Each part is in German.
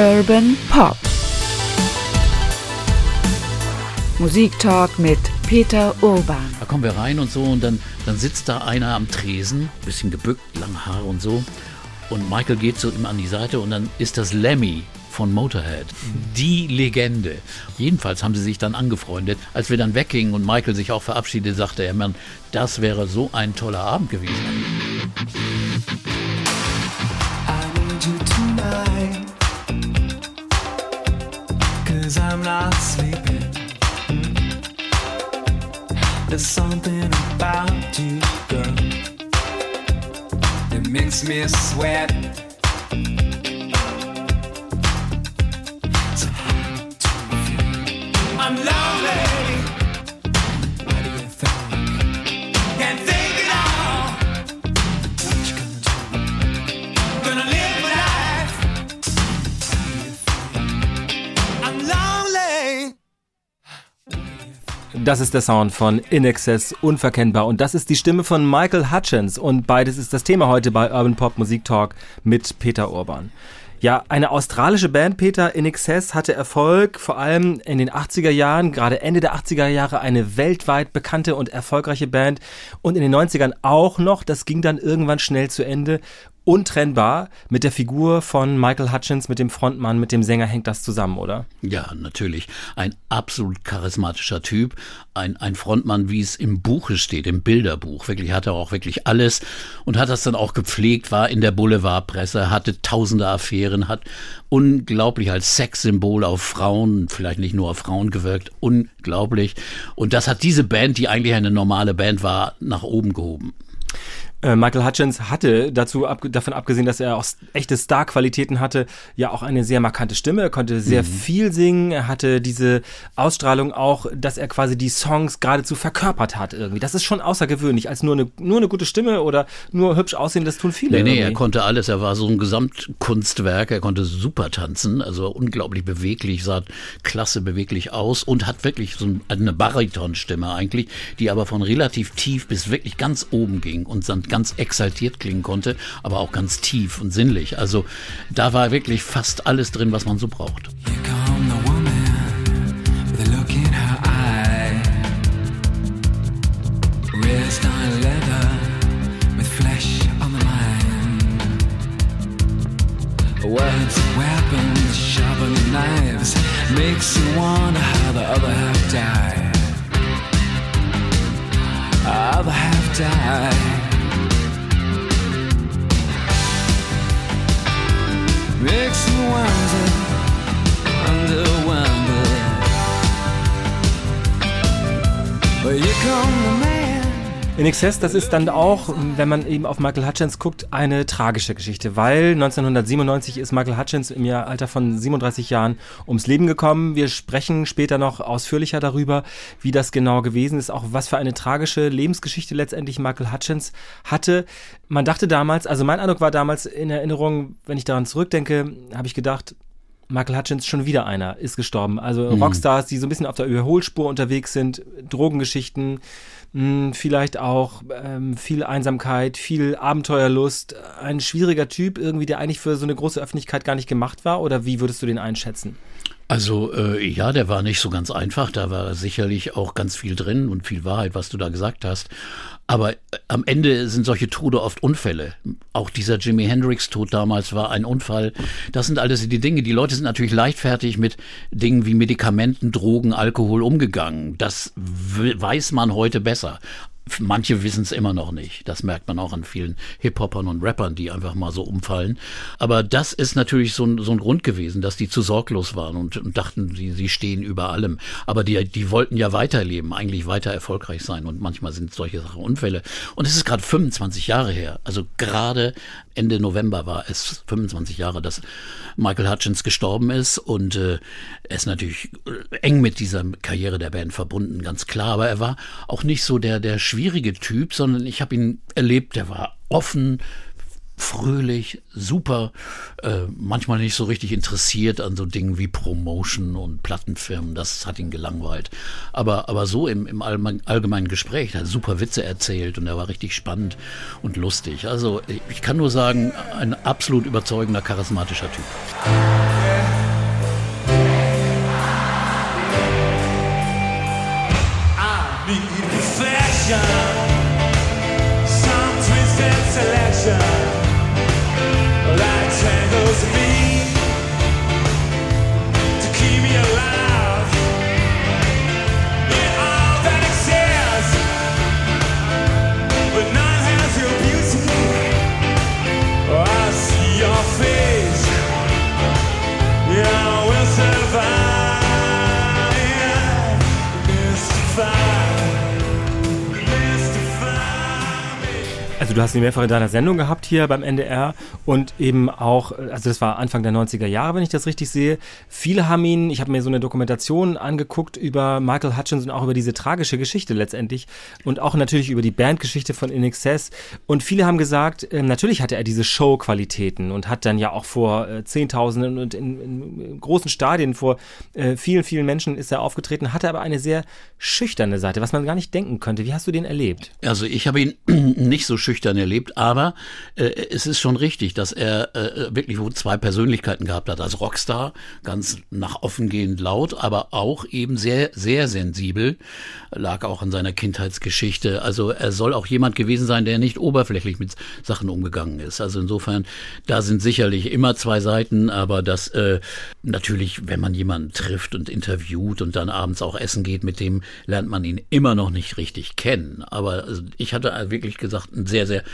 Urban Pop. Musiktalk mit Peter Urban. Da kommen wir rein und so und dann, dann sitzt da einer am Tresen, bisschen gebückt, lange Haare und so. Und Michael geht so ihm an die Seite und dann ist das Lemmy von Motorhead. Die Legende. Jedenfalls haben sie sich dann angefreundet. Als wir dann weggingen und Michael sich auch verabschiedete, sagte er, Mann, das wäre so ein toller Abend gewesen. I'm not sleeping. There's something about you, girl, that makes me sweat. Das ist der Sound von In Excess, unverkennbar. Und das ist die Stimme von Michael Hutchins. Und beides ist das Thema heute bei Urban Pop Musik Talk mit Peter Urban. Ja, eine australische Band, Peter, In Excess, hatte Erfolg, vor allem in den 80er Jahren, gerade Ende der 80er Jahre, eine weltweit bekannte und erfolgreiche Band und in den 90ern auch noch, das ging dann irgendwann schnell zu Ende untrennbar mit der Figur von Michael Hutchins, mit dem Frontmann, mit dem Sänger hängt das zusammen, oder? Ja, natürlich. Ein absolut charismatischer Typ. Ein, ein Frontmann, wie es im Buche steht, im Bilderbuch. Wirklich hat er auch wirklich alles und hat das dann auch gepflegt, war in der Boulevardpresse, hatte tausende Affären, hat unglaublich als Sexsymbol auf Frauen, vielleicht nicht nur auf Frauen gewirkt, unglaublich. Und das hat diese Band, die eigentlich eine normale Band war, nach oben gehoben. Äh, Michael Hutchins hatte dazu ab, davon abgesehen, dass er auch echte Star-Qualitäten hatte, ja auch eine sehr markante Stimme. Er konnte sehr mhm. viel singen. Er hatte diese Ausstrahlung auch, dass er quasi die Songs geradezu verkörpert hat irgendwie. Das ist schon außergewöhnlich, als nur eine, nur eine gute Stimme oder nur hübsch aussehen, das tun viele. Nee, nee, irgendwie. er konnte alles. Er war so ein Gesamtkunstwerk. Er konnte super tanzen, also unglaublich beweglich, sah klasse beweglich aus und hat wirklich so eine Baritonstimme eigentlich, die aber von relativ tief bis wirklich ganz oben ging und dann ganz exaltiert klingen konnte, aber auch ganz tief und sinnlich. Also da war wirklich fast alles drin, was man so braucht. Words, weapons, sharpened knives Makes you wonder how the other half died Other half died makes me wonder, wonder, wonder. In Excess, das ist dann auch, wenn man eben auf Michael Hutchins guckt, eine tragische Geschichte, weil 1997 ist Michael Hutchins im Alter von 37 Jahren ums Leben gekommen. Wir sprechen später noch ausführlicher darüber, wie das genau gewesen ist, auch was für eine tragische Lebensgeschichte letztendlich Michael Hutchins hatte. Man dachte damals, also mein Eindruck war damals in Erinnerung, wenn ich daran zurückdenke, habe ich gedacht, Michael Hutchins schon wieder einer ist gestorben. Also mhm. Rockstars, die so ein bisschen auf der Überholspur unterwegs sind, Drogengeschichten, mh, hm, vielleicht auch ähm, viel Einsamkeit, viel Abenteuerlust. Ein schwieriger Typ irgendwie, der eigentlich für so eine große Öffentlichkeit gar nicht gemacht war. Oder wie würdest du den einschätzen? Also äh, ja, der war nicht so ganz einfach. Da war sicherlich auch ganz viel drin und viel Wahrheit, was du da gesagt hast. Aber äh, am Ende sind solche Tode oft Unfälle. Auch dieser Jimi Hendrix-Tod damals war ein Unfall. Das sind alles die Dinge. Die Leute sind natürlich leichtfertig mit Dingen wie Medikamenten, Drogen, Alkohol umgegangen. Das weiß man heute besser manche wissen es immer noch nicht. Das merkt man auch an vielen Hip-Hopern und Rappern, die einfach mal so umfallen. Aber das ist natürlich so ein, so ein Grund gewesen, dass die zu sorglos waren und, und dachten, sie, sie stehen über allem. Aber die, die wollten ja weiterleben, eigentlich weiter erfolgreich sein. Und manchmal sind solche Sachen Unfälle. Und es ist gerade 25 Jahre her. Also gerade Ende November war es 25 Jahre, dass Michael Hutchins gestorben ist. Und äh, er ist natürlich eng mit dieser Karriere der Band verbunden, ganz klar. Aber er war auch nicht so der, der schwierige Typ, sondern ich habe ihn erlebt, der war offen, fröhlich, super, äh, manchmal nicht so richtig interessiert an so Dingen wie Promotion und Plattenfirmen, das hat ihn gelangweilt. Aber, aber so im, im allgemeinen Gespräch, hat super Witze erzählt und er war richtig spannend und lustig. Also ich kann nur sagen, ein absolut überzeugender, charismatischer Typ. Also du hast ihn mehrfach in deiner Sendung gehabt hier beim NDR und eben auch, also das war Anfang der 90er Jahre, wenn ich das richtig sehe. Viele haben ihn, ich habe mir so eine Dokumentation angeguckt über Michael Hutchins und auch über diese tragische Geschichte letztendlich und auch natürlich über die Bandgeschichte von In Excess. Und viele haben gesagt, äh, natürlich hatte er diese Show-Qualitäten und hat dann ja auch vor äh, Zehntausenden und in, in, großen Stadien vor äh, vielen, vielen Menschen ist er aufgetreten, hatte aber eine sehr schüchterne Seite, was man gar nicht denken könnte. Wie hast du den erlebt? Also ich habe ihn nicht so schüchtern nüchtern erlebt, aber äh, es ist schon richtig, dass er äh, wirklich zwei Persönlichkeiten gehabt hat. Als Rockstar, ganz nach offengehend laut, aber auch eben sehr, sehr sensibel, lag auch in seiner Kindheitsgeschichte. Also er soll auch jemand gewesen sein, der nicht oberflächlich mit Sachen umgegangen ist. Also insofern, da sind sicherlich immer zwei Seiten, aber das äh, natürlich, wenn man jemanden trifft und interviewt und dann abends auch essen geht, mit dem lernt man ihn immer noch nicht richtig kennen. Aber also, ich hatte wirklich gesagt, ein sehr, sehr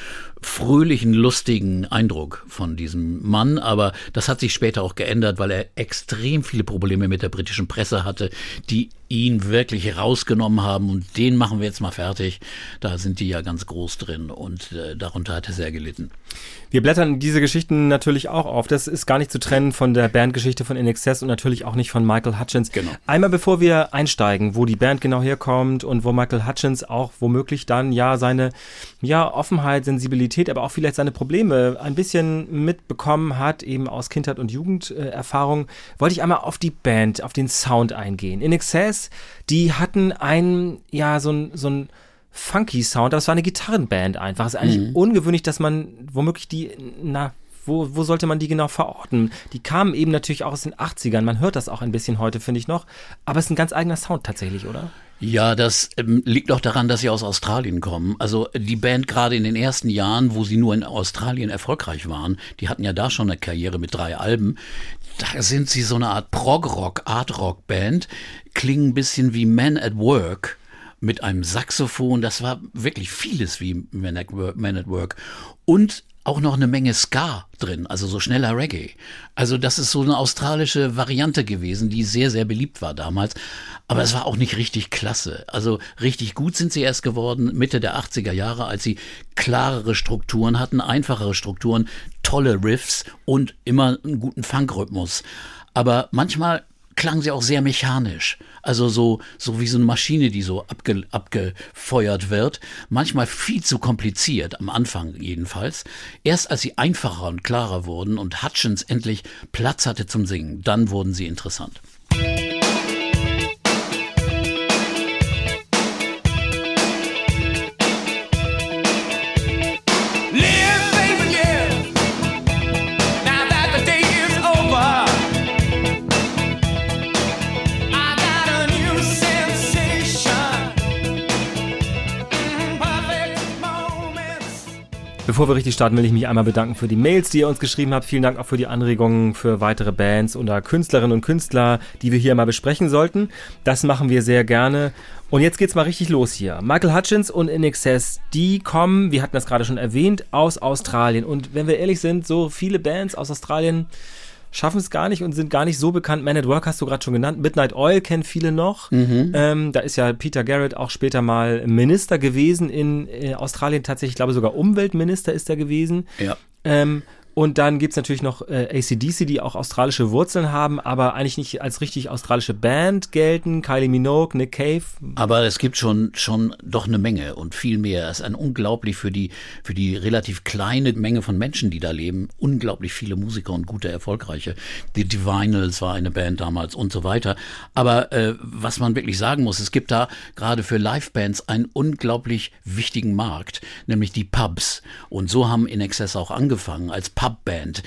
fröhlichen, lustigen Eindruck von diesem Mann. Aber das hat sich später auch geändert, weil er extrem viele Probleme mit der britischen Presse hatte, die ihn wirklich rausgenommen haben und den machen wir jetzt mal fertig. Da sind die ja ganz groß drin und äh, darunter hat er sehr gelitten. Wir blättern diese Geschichten natürlich auch auf. Das ist gar nicht zu trennen von der Bandgeschichte von InXS und natürlich auch nicht von Michael Hutchins. Genau. Einmal bevor wir einsteigen, wo die Band genau herkommt und wo Michael Hutchins auch womöglich dann ja seine ja, Offenheit, Sensibilität, aber auch vielleicht seine Probleme ein bisschen mitbekommen hat, eben aus Kindheit und Jugenderfahrung, wollte ich einmal auf die Band, auf den Sound eingehen. InXS, die hatten einen, ja, so ein, so ein funky Sound, aber es war eine Gitarrenband einfach. Es ist eigentlich mhm. ungewöhnlich, dass man womöglich die, na, wo, wo sollte man die genau verorten? Die kamen eben natürlich auch aus den 80ern. Man hört das auch ein bisschen heute, finde ich noch. Aber es ist ein ganz eigener Sound tatsächlich, oder? Ja, das ähm, liegt auch daran, dass sie aus Australien kommen. Also die Band gerade in den ersten Jahren, wo sie nur in Australien erfolgreich waren, die hatten ja da schon eine Karriere mit drei Alben. Da sind sie so eine Art Prog-Rock, Art-Rock-Band, klingen ein bisschen wie Men at Work mit einem Saxophon. Das war wirklich vieles wie Men at Work. Men at Work. Und auch noch eine Menge Ska drin, also so schneller Reggae. Also das ist so eine australische Variante gewesen, die sehr, sehr beliebt war damals. Aber es war auch nicht richtig klasse. Also richtig gut sind sie erst geworden Mitte der 80er Jahre, als sie klarere Strukturen hatten, einfachere Strukturen, tolle Riffs und immer einen guten Funkrhythmus. Aber manchmal klang sie auch sehr mechanisch. Also so, so wie so eine Maschine, die so abge, abgefeuert wird. Manchmal viel zu kompliziert, am Anfang jedenfalls. Erst als sie einfacher und klarer wurden und Hutchins endlich Platz hatte zum Singen, dann wurden sie interessant. Bevor wir richtig starten, will ich mich einmal bedanken für die Mails, die ihr uns geschrieben habt. Vielen Dank auch für die Anregungen für weitere Bands oder Künstlerinnen und Künstler, die wir hier mal besprechen sollten. Das machen wir sehr gerne. Und jetzt geht's mal richtig los hier. Michael Hutchins und In Excess, die kommen, wir hatten das gerade schon erwähnt, aus Australien. Und wenn wir ehrlich sind, so viele Bands aus Australien schaffen es gar nicht und sind gar nicht so bekannt. Man at Work hast du gerade schon genannt. Midnight Oil kennen viele noch. Mhm. Ähm, da ist ja Peter Garrett auch später mal Minister gewesen in äh, Australien. Tatsächlich, ich glaube sogar Umweltminister ist er gewesen. Ja. Ähm, und dann gibt's natürlich noch äh, ACDC, die auch australische Wurzeln haben, aber eigentlich nicht als richtig australische Band gelten. Kylie Minogue, Nick Cave. Aber es gibt schon, schon doch eine Menge und viel mehr. Es ist ein unglaublich für die, für die relativ kleine Menge von Menschen, die da leben, unglaublich viele Musiker und gute, erfolgreiche. Die Divinals war eine Band damals und so weiter. Aber äh, was man wirklich sagen muss, es gibt da gerade für Livebands einen unglaublich wichtigen Markt, nämlich die Pubs. Und so haben In Excess auch angefangen als Pub Pubband.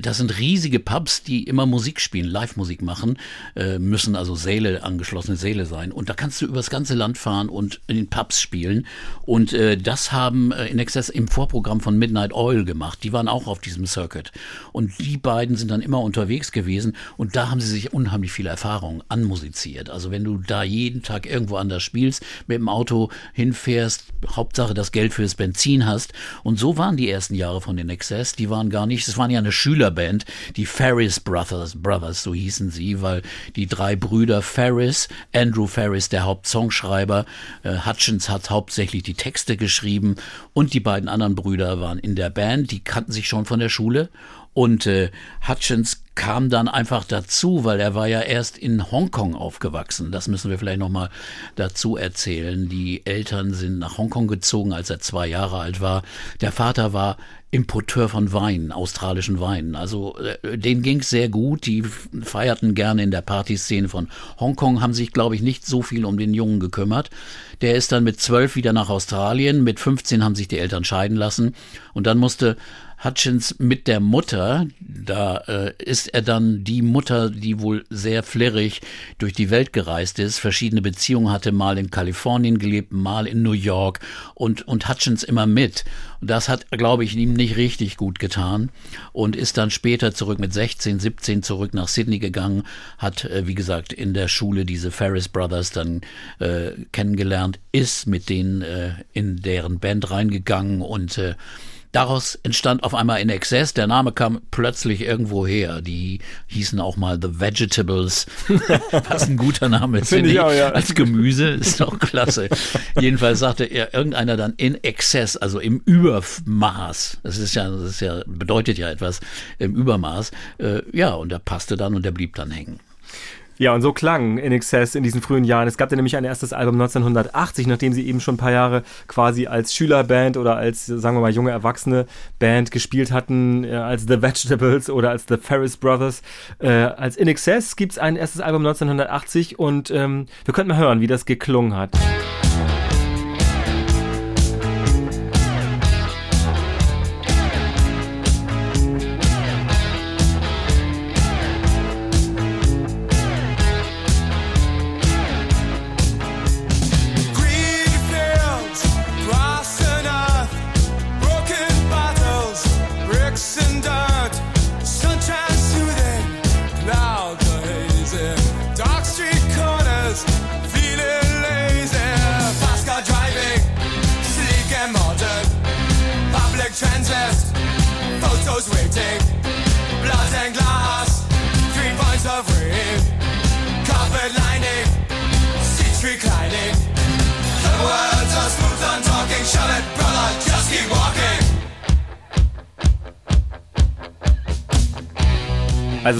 Das sind riesige Pubs, die immer Musik spielen, Live-Musik machen, äh, müssen also Säle, angeschlossene Säle sein. Und da kannst du übers ganze Land fahren und in den Pubs spielen. Und äh, das haben äh, in Excess im Vorprogramm von Midnight Oil gemacht. Die waren auch auf diesem Circuit. Und die beiden sind dann immer unterwegs gewesen und da haben sie sich unheimlich viele Erfahrungen anmusiziert. Also wenn du da jeden Tag irgendwo anders spielst, mit dem Auto hinfährst, Hauptsache das Geld fürs Benzin hast. Und so waren die ersten Jahre von den Excess. Die waren gar nicht, es waren ja eine Schülerband, die Ferris Brothers, Brothers, so hießen sie, weil die drei Brüder Ferris, Andrew Ferris, der Hauptsongschreiber, äh, Hutchins hat hauptsächlich die Texte geschrieben und die beiden anderen Brüder waren in der Band, die kannten sich schon von der Schule und äh, Hutchins kam dann einfach dazu, weil er war ja erst in Hongkong aufgewachsen. Das müssen wir vielleicht nochmal dazu erzählen. Die Eltern sind nach Hongkong gezogen, als er zwei Jahre alt war. Der Vater war Importeur von Wein, australischen Weinen. Also äh, denen ging's sehr gut. Die feierten gerne in der Partyszene von Hongkong, haben sich, glaube ich, nicht so viel um den Jungen gekümmert. Der ist dann mit zwölf wieder nach Australien. Mit 15 haben sich die Eltern scheiden lassen. Und dann musste Hutchins mit der Mutter, da äh, ist er dann die Mutter, die wohl sehr flirrig durch die Welt gereist ist, verschiedene Beziehungen hatte, mal in Kalifornien gelebt, mal in New York und, und Hutchins immer mit. Und das hat, glaube ich, ihm nicht richtig gut getan und ist dann später zurück mit 16, 17 zurück nach Sydney gegangen, hat, äh, wie gesagt, in der Schule diese Ferris Brothers dann äh, kennengelernt, ist mit denen äh, in deren Band reingegangen und äh, Daraus entstand auf einmal in Excess. Der Name kam plötzlich irgendwo her. Die hießen auch mal The Vegetables. Was ein guter Name ist, finde ich. Auch, ja. Als Gemüse ist doch klasse. Jedenfalls sagte er irgendeiner dann in Excess, also im Übermaß. Das ist ja, das ist ja, bedeutet ja etwas im Übermaß. Äh, ja, und der passte dann und der blieb dann hängen. Ja, und so klang In Excess in diesen frühen Jahren. Es gab ja nämlich ein erstes Album 1980, nachdem sie eben schon ein paar Jahre quasi als Schülerband oder als, sagen wir mal, junge Erwachsene Band gespielt hatten, äh, als The Vegetables oder als The Ferris Brothers. Äh, als In Excess gibt's ein erstes Album 1980 und ähm, wir könnten mal hören, wie das geklungen hat. Also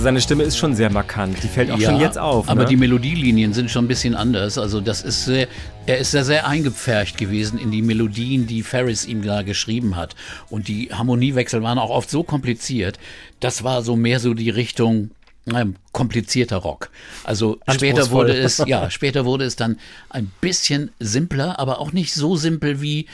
seine Stimme ist schon sehr markant. Die fällt auch ja, schon jetzt auf. Aber ne? die Melodielinien sind schon ein bisschen anders. Also das ist sehr, er ist sehr, sehr eingepfercht gewesen in die Melodien, die Ferris ihm da geschrieben hat. Und die Harmoniewechsel waren auch oft so kompliziert. Das war so mehr so die Richtung ähm, komplizierter Rock. Also später wurde es, ja, später wurde es dann ein bisschen simpler, aber auch nicht so simpel wie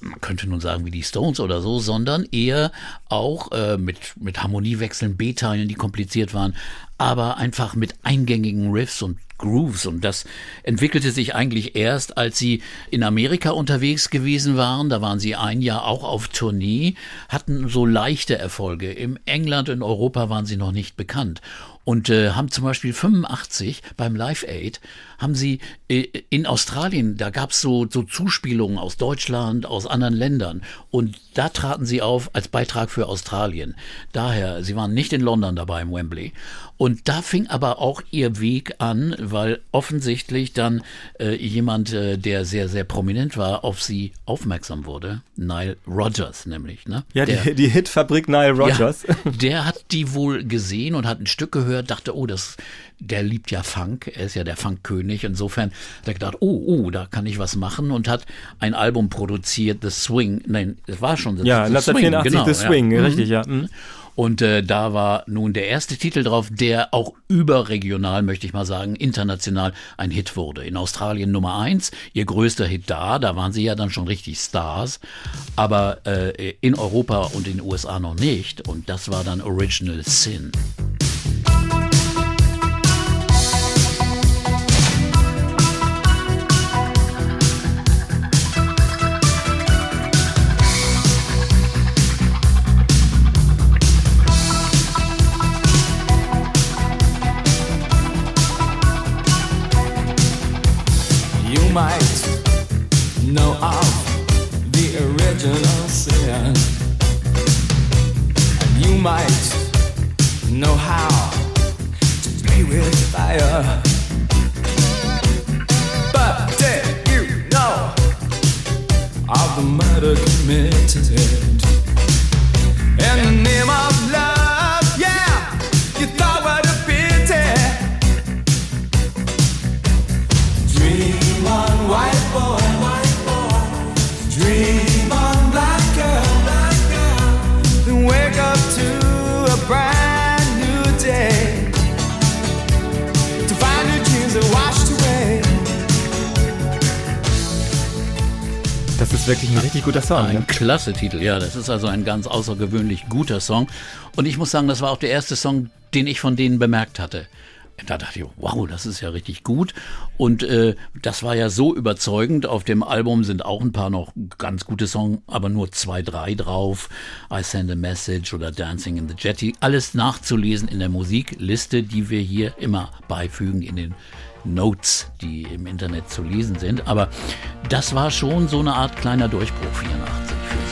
man könnte nun sagen wie die Stones oder so, sondern eher auch äh, mit, mit Harmoniewechseln, B-Teilen, die kompliziert waren, aber einfach mit eingängigen Riffs und Grooves. Und das entwickelte sich eigentlich erst, als sie in Amerika unterwegs gewesen waren. Da waren sie ein Jahr auch auf Tournee, hatten so leichte Erfolge. Im England und Europa waren sie noch nicht bekannt und äh, haben zum Beispiel 85 beim Live Aid haben sie äh, in Australien, da gab es so, so Zuspielungen aus Deutschland, aus anderen Ländern und da traten sie auf als Beitrag für Australien. Daher, sie waren nicht in London dabei im Wembley. Und da fing aber auch ihr Weg an, weil offensichtlich dann äh, jemand, äh, der sehr, sehr prominent war, auf sie aufmerksam wurde. Nile Rogers nämlich. Ne? Ja, der, die, die Hitfabrik Nile Rogers. Ja, der hat die wohl gesehen und hat ein Stück gehört, dachte, oh, das, der liebt ja Funk, er ist ja der Funkkönig. Insofern hat er gedacht, oh, oh, da kann ich was machen und hat ein Album produziert, The Swing. Nein, es war schon The, ja, The 1984 Swing. Genau, The Swing, ja. richtig, ja. Mhm. Und äh, da war nun der erste Titel drauf, der auch überregional, möchte ich mal sagen, international ein Hit wurde. In Australien Nummer eins, ihr größter Hit da, da waren sie ja dann schon richtig Stars, aber äh, in Europa und in den USA noch nicht. Und das war dann Original Sin. might know of the original sin. And you might know how to play with fire. But did you know of the murder committed? Wirklich ein richtig guter Song. Ein ne? klasse Titel, ja. Das ist also ein ganz außergewöhnlich guter Song. Und ich muss sagen, das war auch der erste Song, den ich von denen bemerkt hatte. Da dachte ich, wow, das ist ja richtig gut. Und äh, das war ja so überzeugend. Auf dem Album sind auch ein paar noch ganz gute Songs, aber nur zwei, drei drauf. I Send a Message oder Dancing in the Jetty. Alles nachzulesen in der Musikliste, die wir hier immer beifügen in den Notes, die im Internet zu lesen sind. Aber das war schon so eine Art kleiner Durchbruch 84 für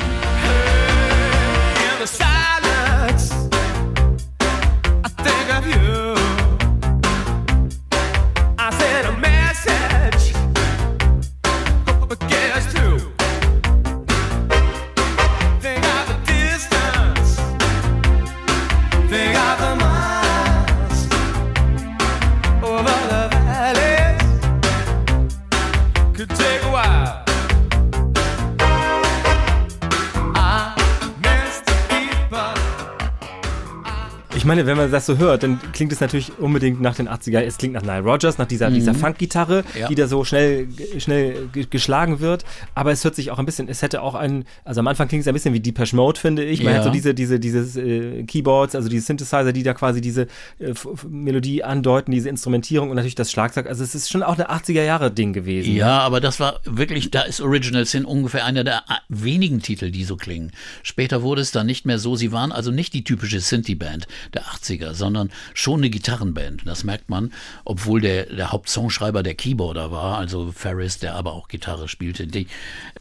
meine, wenn man das so hört, dann klingt es natürlich unbedingt nach den 80er. Es klingt nach Nile Rogers, nach dieser, mhm. dieser Funk-Gitarre, ja. die da so schnell, schnell geschlagen wird. Aber es hört sich auch ein bisschen, es hätte auch ein, also am Anfang klingt es ein bisschen wie Depeche Mode, finde ich. Man ja. hat so diese, diese, dieses äh, Keyboards, also diese Synthesizer, die da quasi diese äh, Melodie andeuten, diese Instrumentierung und natürlich das Schlagzeug. Also es ist schon auch eine 80er-Jahre-Ding gewesen. Ja, aber das war wirklich, da ist Original Sin ungefähr einer der wenigen Titel, die so klingen. Später wurde es dann nicht mehr so. Sie waren also nicht die typische Synthie-Band der 80er, sondern schon eine Gitarrenband. Das merkt man, obwohl der, der Hauptsongschreiber der Keyboarder war, also Ferris, der aber auch Gitarre spielte. Die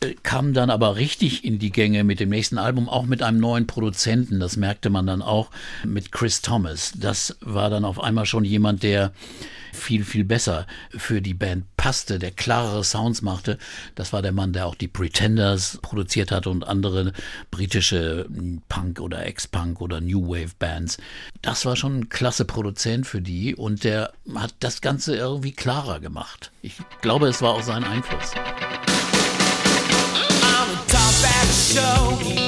äh, kamen dann aber richtig in die Gänge mit dem nächsten Album, auch mit einem neuen Produzenten. Das merkte man dann auch mit Chris Thomas. Das war dann auf einmal schon jemand, der viel, viel besser für die Band passte, der klarere Sounds machte. Das war der Mann, der auch die Pretenders produziert hat und andere britische Punk- oder Ex-Punk oder New Wave Bands. Das war schon ein klasse Produzent für die und der hat das Ganze irgendwie klarer gemacht. Ich glaube, es war auch sein Einfluss. I'm a top show.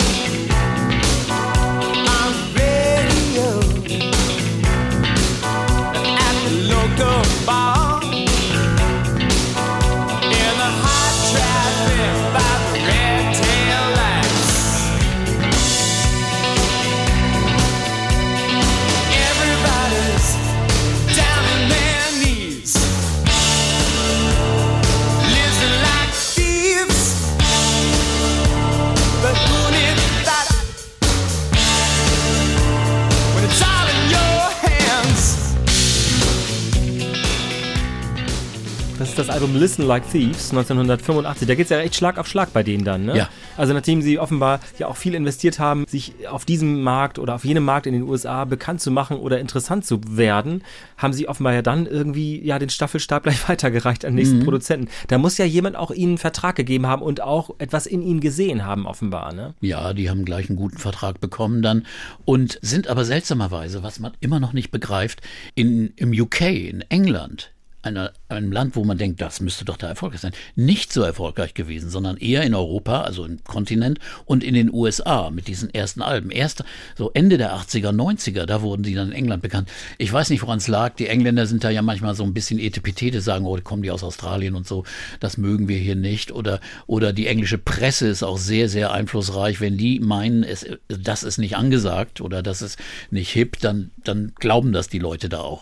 Das Album Listen Like Thieves 1985. Da geht es ja echt Schlag auf Schlag bei denen dann. Ne? Ja. Also nachdem sie offenbar ja auch viel investiert haben, sich auf diesem Markt oder auf jenem Markt in den USA bekannt zu machen oder interessant zu werden, haben sie offenbar ja dann irgendwie ja den Staffelstab gleich weitergereicht an den nächsten mhm. Produzenten. Da muss ja jemand auch ihnen einen Vertrag gegeben haben und auch etwas in ihnen gesehen haben offenbar. Ne? Ja, die haben gleich einen guten Vertrag bekommen dann und sind aber seltsamerweise, was man immer noch nicht begreift, in, im UK, in England, einer, einem Land, wo man denkt, das müsste doch da erfolgreich sein, nicht so erfolgreich gewesen, sondern eher in Europa, also im Kontinent und in den USA mit diesen ersten Alben. Erst so Ende der 80er, 90er, da wurden sie dann in England bekannt. Ich weiß nicht, woran es lag. Die Engländer sind da ja manchmal so ein bisschen etepetete, sagen, oh, kommen die aus Australien und so, das mögen wir hier nicht. Oder, oder die englische Presse ist auch sehr, sehr einflussreich. Wenn die meinen, es, das ist nicht angesagt oder das ist nicht hip, dann, dann glauben das die Leute da auch.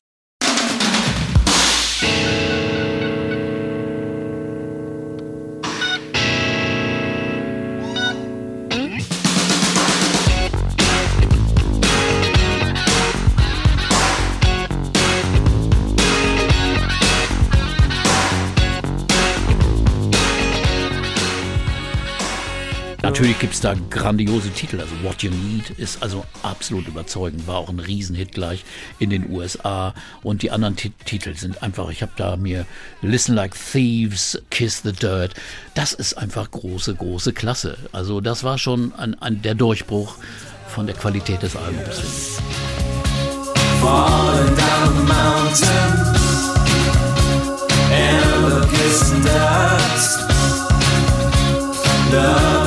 Natürlich gibt es da grandiose Titel. Also What You Need ist also absolut überzeugend, war auch ein Riesenhit gleich in den USA. Und die anderen Titel sind einfach, ich habe da mir Listen Like Thieves, Kiss the Dirt. Das ist einfach große, große Klasse. Also das war schon ein, ein, der Durchbruch von der Qualität des Albums. Falling down the mountain and kissing dust. Love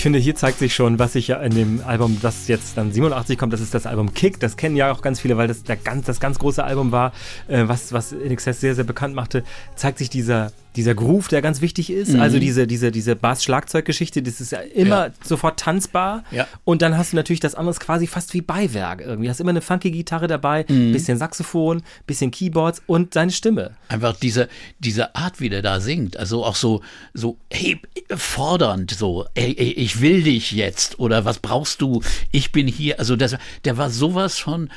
ich finde, hier zeigt sich schon, was ich ja in dem Album, das jetzt dann 87 kommt, das ist das Album Kick. Das kennen ja auch ganz viele, weil das der ganz, das ganz große Album war, äh, was, was NXS sehr, sehr bekannt machte. Zeigt sich dieser dieser Groove, der ganz wichtig ist. Mhm. Also diese, diese, diese Bass-Schlagzeuggeschichte, das ist ja immer ja. sofort tanzbar. Ja. Und dann hast du natürlich das andere quasi fast wie Beiwerk irgendwie. Hast immer eine funky Gitarre dabei, mhm. bisschen Saxophon, bisschen Keyboards und seine Stimme. Einfach diese, diese Art, wie der da singt. Also auch so, so, hey, fordernd, so, ey, ey, ich will dich jetzt oder was brauchst du? Ich bin hier. Also das, der war sowas von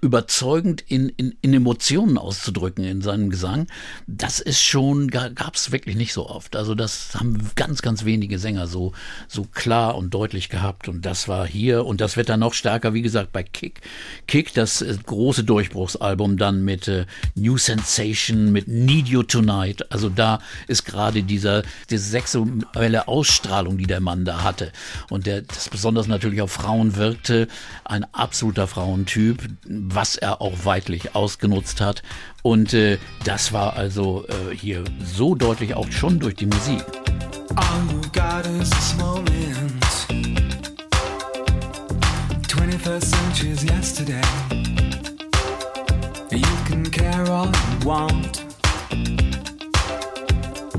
überzeugend in, in, in Emotionen auszudrücken in seinem Gesang, das ist schon, gab es wirklich nicht so oft. Also das haben ganz, ganz wenige Sänger so, so klar und deutlich gehabt. Und das war hier und das wird dann noch stärker, wie gesagt, bei Kick. Kick, das äh, große Durchbruchsalbum dann mit äh, New Sensation, mit Need You Tonight. Also da ist gerade dieser, diese sexuelle Ausstrahlung, die der Mann da hatte. Und der das besonders natürlich auf Frauen wirkte, ein absoluter Frauentyp was er auch weitlich ausgenutzt hat. Und äh, das war also äh, hier so deutlich auch schon durch die Musik. All you got is this moment. 21st century's yesterday. You can care all you want.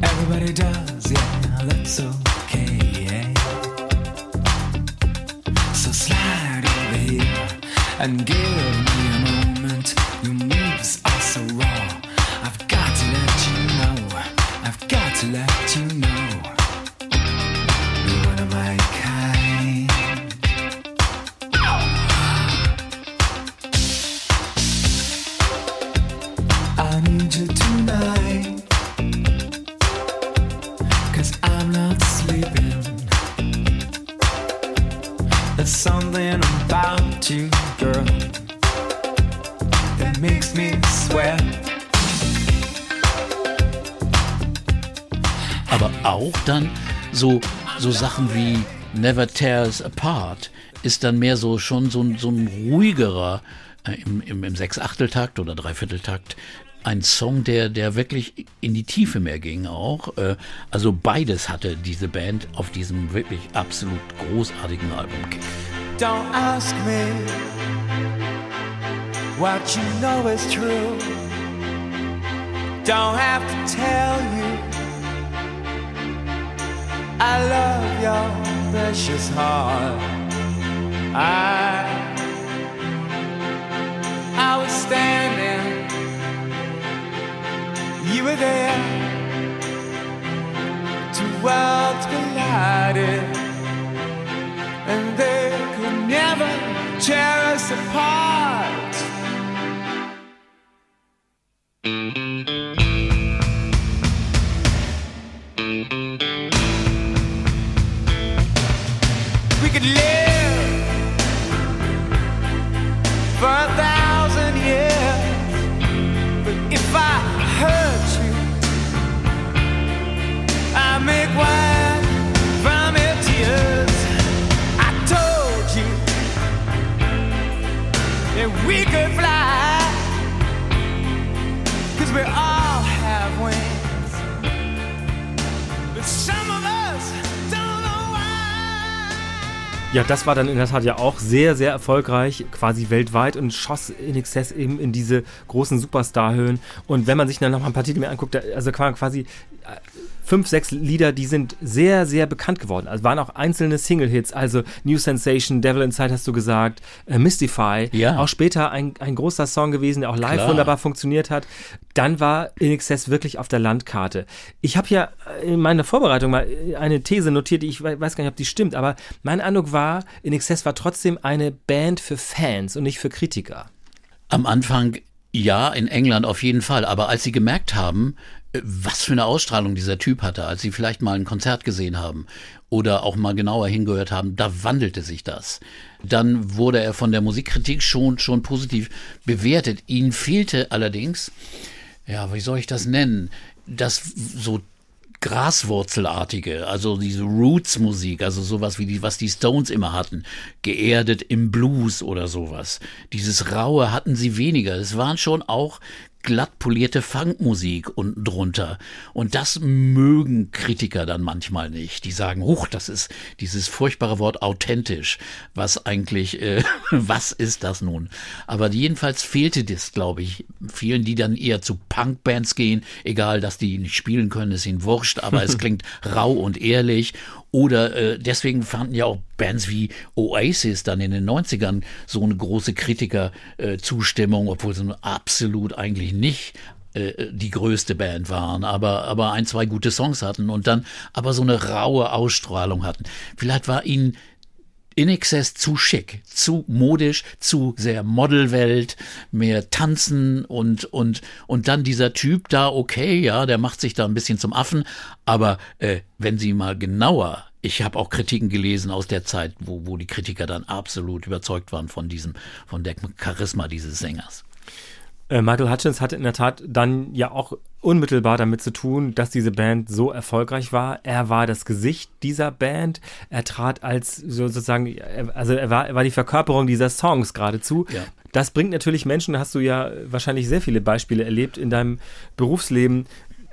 Everybody does, yeah, that's okay. and give me a moment. Your moves are so raw. I've got to let you know. I've got to let you know. So, Sachen wie Never Tears Apart ist dann mehr so schon so, so ein ruhigerer äh, im, im, im Sechsachteltakt oder Dreivierteltakt ein Song, der, der wirklich in die Tiefe mehr ging auch. Äh, also beides hatte diese Band auf diesem wirklich absolut großartigen Album. Don't ask me what you know is true. Don't have to tell you I love your precious heart. I I was standing, you were there. Two worlds collided, and they could never tear us apart. Mm-hmm. Yeah. Ja, das war dann in der Tat ja auch sehr, sehr erfolgreich, quasi weltweit und schoss in Excess eben in diese großen Superstar-Höhen. Und wenn man sich dann noch mal ein paar Titel mehr anguckt, also quasi fünf, sechs Lieder, die sind sehr, sehr bekannt geworden. Also waren auch einzelne Single-Hits, also New Sensation, Devil Inside hast du gesagt, äh, Mystify, ja. auch später ein, ein großer Song gewesen, der auch live Klar. wunderbar funktioniert hat. Dann war In Excess wirklich auf der Landkarte. Ich habe ja in meiner Vorbereitung mal eine These notiert, die ich weiß gar nicht, ob die stimmt, aber mein Eindruck war, In Excess war trotzdem eine Band für Fans und nicht für Kritiker. Am Anfang ja, in England auf jeden Fall. Aber als sie gemerkt haben, was für eine Ausstrahlung dieser Typ hatte, als sie vielleicht mal ein Konzert gesehen haben oder auch mal genauer hingehört haben, da wandelte sich das. Dann wurde er von der Musikkritik schon, schon positiv bewertet. Ihnen fehlte allerdings, ja, wie soll ich das nennen, das so Graswurzelartige, also diese Roots-Musik, also sowas wie die, was die Stones immer hatten, geerdet im Blues oder sowas. Dieses Raue hatten sie weniger. Es waren schon auch glatt polierte Funkmusik unten drunter. Und das mögen Kritiker dann manchmal nicht. Die sagen, huch, das ist dieses furchtbare Wort authentisch. Was eigentlich, äh, was ist das nun? Aber jedenfalls fehlte das, glaube ich, vielen, die dann eher zu Punkbands gehen. Egal, dass die nicht spielen können, ist ihnen wurscht, aber es klingt rau und ehrlich. Oder äh, deswegen fanden ja auch Bands wie Oasis dann in den 90ern so eine große Kritikerzustimmung, äh, obwohl sie absolut eigentlich nicht äh, die größte Band waren, aber, aber ein, zwei gute Songs hatten und dann aber so eine raue Ausstrahlung hatten. Vielleicht war ihnen in Excess zu schick, zu modisch, zu sehr Modelwelt, mehr tanzen und, und, und dann dieser Typ da, okay, ja, der macht sich da ein bisschen zum Affen, aber äh, wenn Sie mal genauer ich habe auch Kritiken gelesen aus der Zeit, wo, wo die Kritiker dann absolut überzeugt waren von diesem, von der Charisma dieses Sängers. Äh, Michael Hutchins hatte in der Tat dann ja auch unmittelbar damit zu tun, dass diese Band so erfolgreich war. Er war das Gesicht dieser Band. Er trat als sozusagen, also er war, er war die Verkörperung dieser Songs geradezu. Ja. Das bringt natürlich Menschen, da hast du ja wahrscheinlich sehr viele Beispiele erlebt in deinem Berufsleben,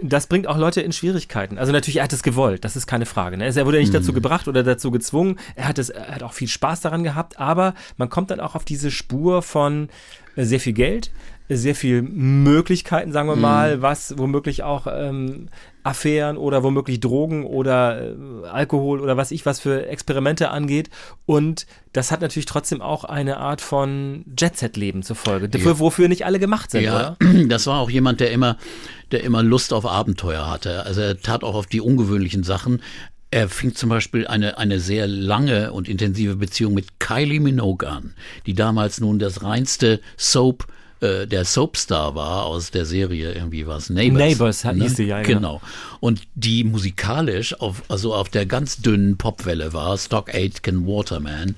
das bringt auch Leute in Schwierigkeiten. Also natürlich, er hat es gewollt, das ist keine Frage. Ne? Er wurde nicht mhm. dazu gebracht oder dazu gezwungen. Er hat es, er hat auch viel Spaß daran gehabt, aber man kommt dann auch auf diese Spur von äh, sehr viel Geld, sehr viel Möglichkeiten, sagen wir mhm. mal, was womöglich auch ähm, Affären oder womöglich Drogen oder äh, Alkohol oder was ich was für Experimente angeht. Und das hat natürlich trotzdem auch eine Art von Jet-Set-Leben zur Folge, dafür, ja. wofür nicht alle gemacht sind, ja, oder? Das war auch jemand, der immer, der immer Lust auf Abenteuer hatte. Also er tat auch auf die ungewöhnlichen Sachen. Er fing zum Beispiel eine, eine sehr lange und intensive Beziehung mit Kylie Minogue an, die damals nun das reinste Soap äh, der Soapstar war aus der Serie, irgendwie was Neighbors. Neighbors hat ne? hieß sie, ja. Genau. Und die musikalisch auf, also auf der ganz dünnen Popwelle war, Stock Aitken Waterman.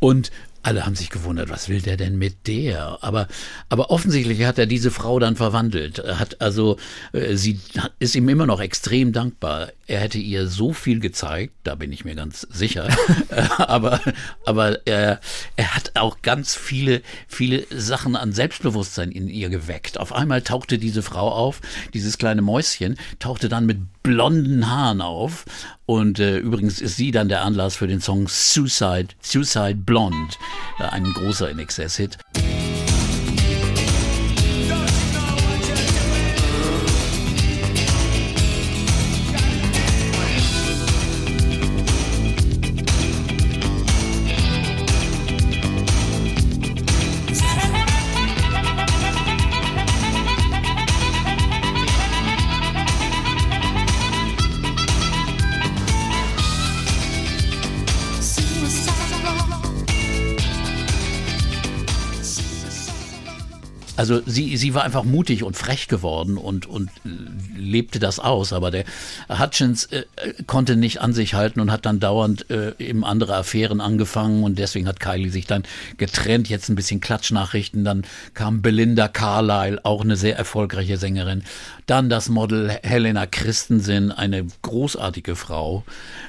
Und alle haben sich gewundert, was will der denn mit der? Aber, aber offensichtlich hat er diese Frau dann verwandelt. Er hat also, äh, sie ist ihm immer noch extrem dankbar. Er hätte ihr so viel gezeigt, da bin ich mir ganz sicher. Äh, aber, aber er, er hat auch ganz viele, viele Sachen an Selbstbewusstsein in ihr geweckt. Auf einmal tauchte diese Frau auf, dieses kleine Mäuschen, tauchte dann mit blonden Haaren auf. Und äh, übrigens ist sie dann der Anlass für den Song Suicide, Suicide Blonde, äh, ein großer In Excess-Hit. Also sie, sie war einfach mutig und frech geworden und, und lebte das aus. Aber der Hutchins äh, konnte nicht an sich halten und hat dann dauernd äh, eben andere Affären angefangen und deswegen hat Kylie sich dann getrennt. Jetzt ein bisschen Klatschnachrichten. Dann kam Belinda Carlyle, auch eine sehr erfolgreiche Sängerin. Dann das Model Helena Christensen, eine großartige Frau.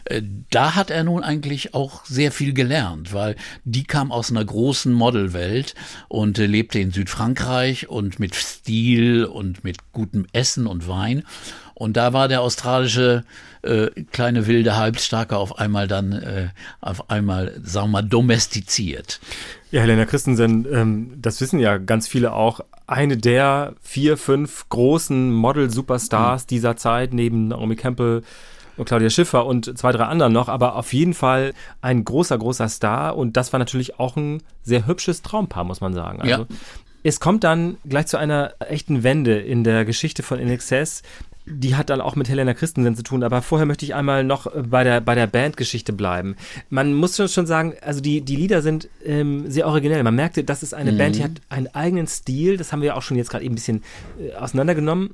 Äh, da hat er nun eigentlich auch sehr viel gelernt, weil die kam aus einer großen Modelwelt und äh, lebte in Südfrankreich und mit Stil und mit gutem Essen und Wein. Und da war der australische äh, kleine wilde Halbstarke auf einmal dann äh, auf einmal, sagen wir mal, domestiziert. Ja, Helena Christensen, ähm, das wissen ja ganz viele auch, eine der vier, fünf großen Model-Superstars mhm. dieser Zeit, neben Naomi Campbell, und Claudia Schiffer und zwei, drei anderen noch, aber auf jeden Fall ein großer, großer Star und das war natürlich auch ein sehr hübsches Traumpaar, muss man sagen. Also, ja. Es kommt dann gleich zu einer echten Wende in der Geschichte von InXS. Die hat dann auch mit Helena Christensen zu tun, aber vorher möchte ich einmal noch bei der, bei der Bandgeschichte bleiben. Man muss schon sagen, also die, die Lieder sind ähm, sehr originell. Man merkte, das ist eine mhm. Band, die hat einen eigenen Stil. Das haben wir auch schon jetzt gerade eben ein bisschen äh, auseinandergenommen.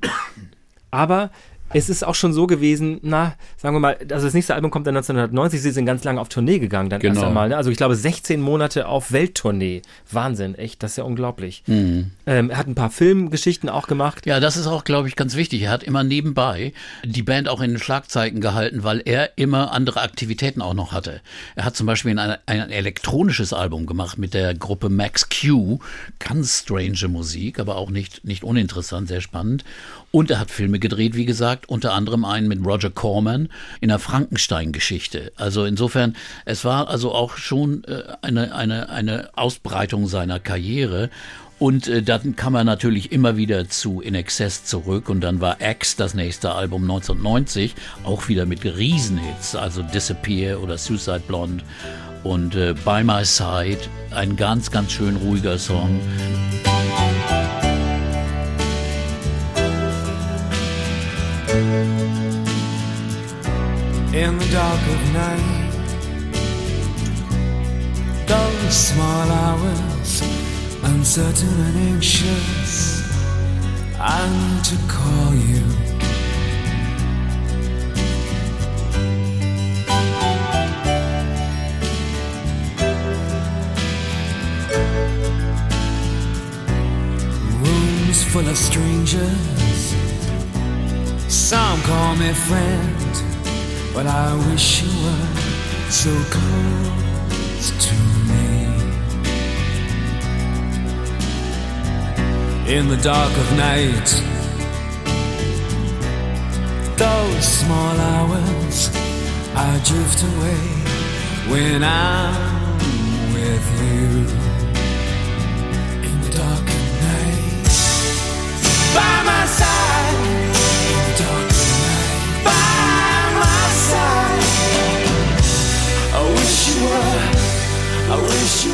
Aber es ist auch schon so gewesen, na, sagen wir mal, also das nächste Album kommt dann 1990, sie sind ganz lange auf Tournee gegangen, dann genau. erst einmal. Ne? Also ich glaube 16 Monate auf Welttournee. Wahnsinn, echt, das ist ja unglaublich. Mhm. Ähm, er hat ein paar Filmgeschichten auch gemacht. Ja, das ist auch, glaube ich, ganz wichtig. Er hat immer nebenbei die Band auch in den Schlagzeilen gehalten, weil er immer andere Aktivitäten auch noch hatte. Er hat zum Beispiel ein, ein elektronisches Album gemacht mit der Gruppe Max Q. Ganz strange Musik, aber auch nicht, nicht uninteressant, sehr spannend. Und er hat Filme gedreht, wie gesagt, unter anderem einen mit Roger Corman in der Frankenstein-Geschichte. Also insofern, es war also auch schon äh, eine, eine, eine Ausbreitung seiner Karriere. Und äh, dann kam er natürlich immer wieder zu In Excess zurück und dann war X das nächste Album 1990, auch wieder mit Riesenhits, also Disappear oder Suicide Blonde und äh, By My Side, ein ganz, ganz schön ruhiger Song. in the dark of night. Those small hours, uncertain and anxious, I need to call you. Rooms full of strangers, some call me friend. But I wish you were so close to me. In the dark of night, those small hours, I drift away when I'm with you. In the dark of night, by my side. Die,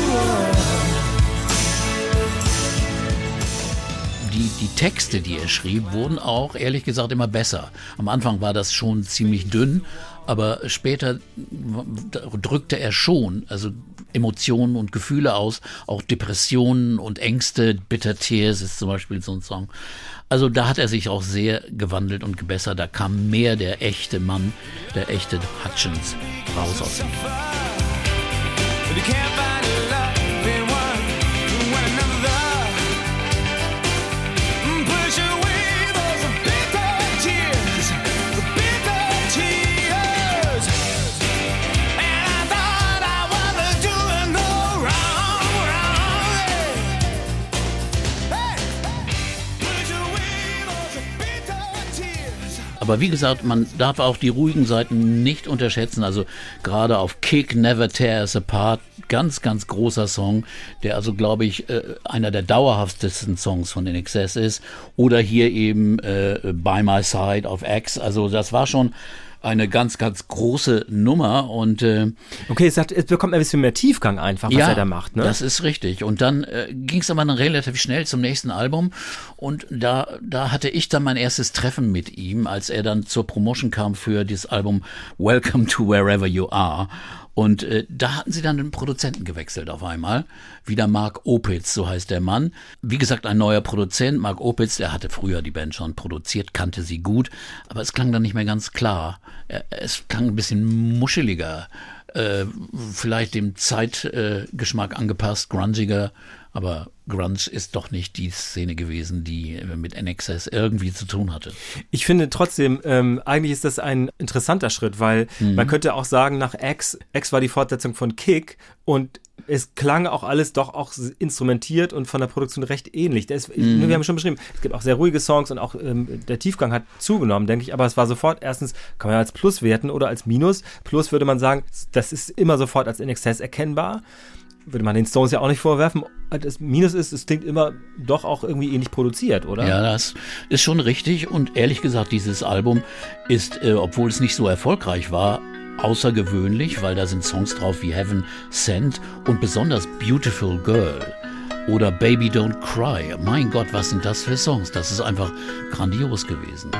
die Texte, die er schrieb, wurden auch ehrlich gesagt immer besser. Am Anfang war das schon ziemlich dünn, aber später drückte er schon, also Emotionen und Gefühle aus, auch Depressionen und Ängste. Bitter Tears ist zum Beispiel so ein Song. Also da hat er sich auch sehr gewandelt und gebessert. Da kam mehr der echte Mann, der echte Hutchins raus aus ihm. Aber wie gesagt, man darf auch die ruhigen Seiten nicht unterschätzen. Also gerade auf Kick Never Tear Us Apart, ganz, ganz großer Song, der also, glaube ich, äh, einer der dauerhaftesten Songs von NXS ist. Oder hier eben äh, By My Side auf X. Also das war schon eine ganz, ganz große Nummer und äh, okay, es, hat, es bekommt ein bisschen mehr Tiefgang einfach, was ja, er da macht. Ne? Das ist richtig. Und dann äh, ging es aber dann relativ schnell zum nächsten Album und da, da hatte ich dann mein erstes Treffen mit ihm, als er dann zur Promotion kam für dieses Album Welcome to Wherever You Are. Und äh, da hatten sie dann den Produzenten gewechselt auf einmal. Wieder Mark Opitz, so heißt der Mann. Wie gesagt, ein neuer Produzent. Mark Opitz, der hatte früher die Band schon produziert, kannte sie gut, aber es klang dann nicht mehr ganz klar. Es klang ein bisschen muscheliger, äh, vielleicht dem Zeitgeschmack äh, angepasst, grungiger aber Grunge ist doch nicht die Szene gewesen, die mit NXS irgendwie zu tun hatte. Ich finde trotzdem, ähm, eigentlich ist das ein interessanter Schritt, weil mhm. man könnte auch sagen, nach X, X war die Fortsetzung von Kick und es klang auch alles doch auch instrumentiert und von der Produktion recht ähnlich. Ist, mhm. Wir haben schon beschrieben, es gibt auch sehr ruhige Songs und auch ähm, der Tiefgang hat zugenommen, denke ich. Aber es war sofort erstens, kann man ja als Plus werten oder als Minus. Plus würde man sagen, das ist immer sofort als NXS erkennbar würde man den Stones ja auch nicht vorwerfen. Das Minus ist, es klingt immer doch auch irgendwie ähnlich produziert, oder? Ja, das ist schon richtig. Und ehrlich gesagt, dieses Album ist, äh, obwohl es nicht so erfolgreich war, außergewöhnlich, weil da sind Songs drauf wie Heaven Sent und besonders Beautiful Girl oder Baby Don't Cry. Mein Gott, was sind das für Songs? Das ist einfach grandios gewesen.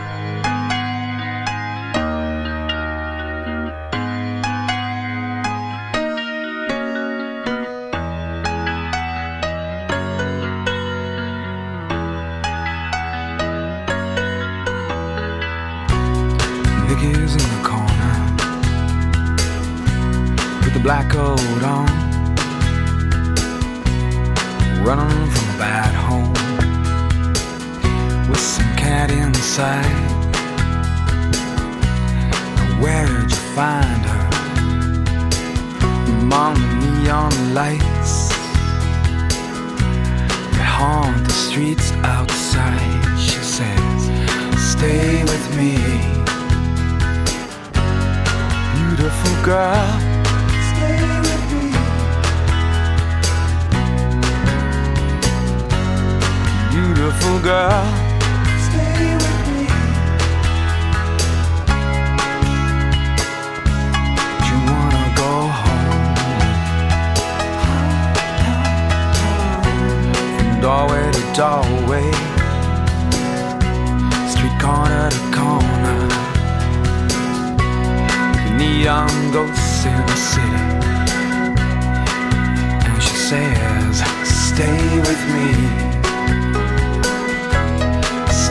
Running from a bad home with some cat inside. Now where'd you find her? Among the neon lights that haunt the streets outside. She says, Stay with me, beautiful girl. Beautiful girl. Stay with me. You wanna go home? From doorway to doorway, street corner to corner, neon um, ghosts in the city. And she says, Stay with me.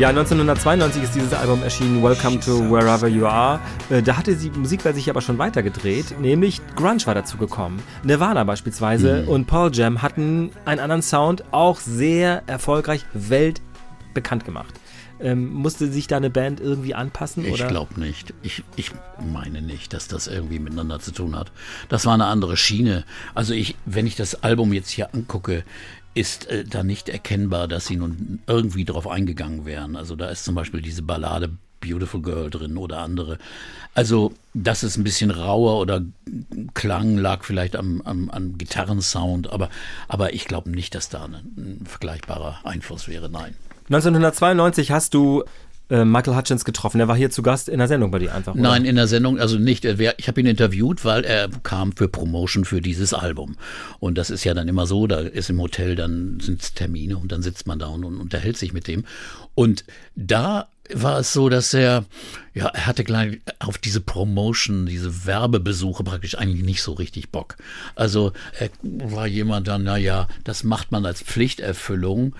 Ja, 1992 ist dieses Album erschienen, Welcome to Wherever You Are. Äh, da hatte die Musikwelt sich aber schon weitergedreht, nämlich Grunge war dazu gekommen. Nirvana beispielsweise mhm. und Paul Jam hatten einen anderen Sound, auch sehr erfolgreich weltbekannt gemacht. Ähm, musste sich da eine Band irgendwie anpassen? Ich glaube nicht. Ich, ich meine nicht, dass das irgendwie miteinander zu tun hat. Das war eine andere Schiene. Also ich, wenn ich das Album jetzt hier angucke, ist äh, da nicht erkennbar, dass sie nun irgendwie drauf eingegangen wären. Also da ist zum Beispiel diese Ballade Beautiful Girl drin oder andere. Also, dass es ein bisschen rauer oder klang, lag vielleicht am, am, am Gitarrensound, aber, aber ich glaube nicht, dass da ein, ein vergleichbarer Einfluss wäre. Nein. 1992 hast du äh, Michael Hutchins getroffen. Er war hier zu Gast in der Sendung bei dir einfach. Oder? Nein, in der Sendung, also nicht. Ich habe ihn interviewt, weil er kam für Promotion für dieses Album. Und das ist ja dann immer so, da ist im Hotel, dann sind Termine und dann sitzt man da und, und unterhält sich mit dem. Und da war es so, dass er, ja, er hatte gleich auf diese Promotion, diese Werbebesuche praktisch eigentlich nicht so richtig Bock. Also er war jemand dann, naja, das macht man als Pflichterfüllung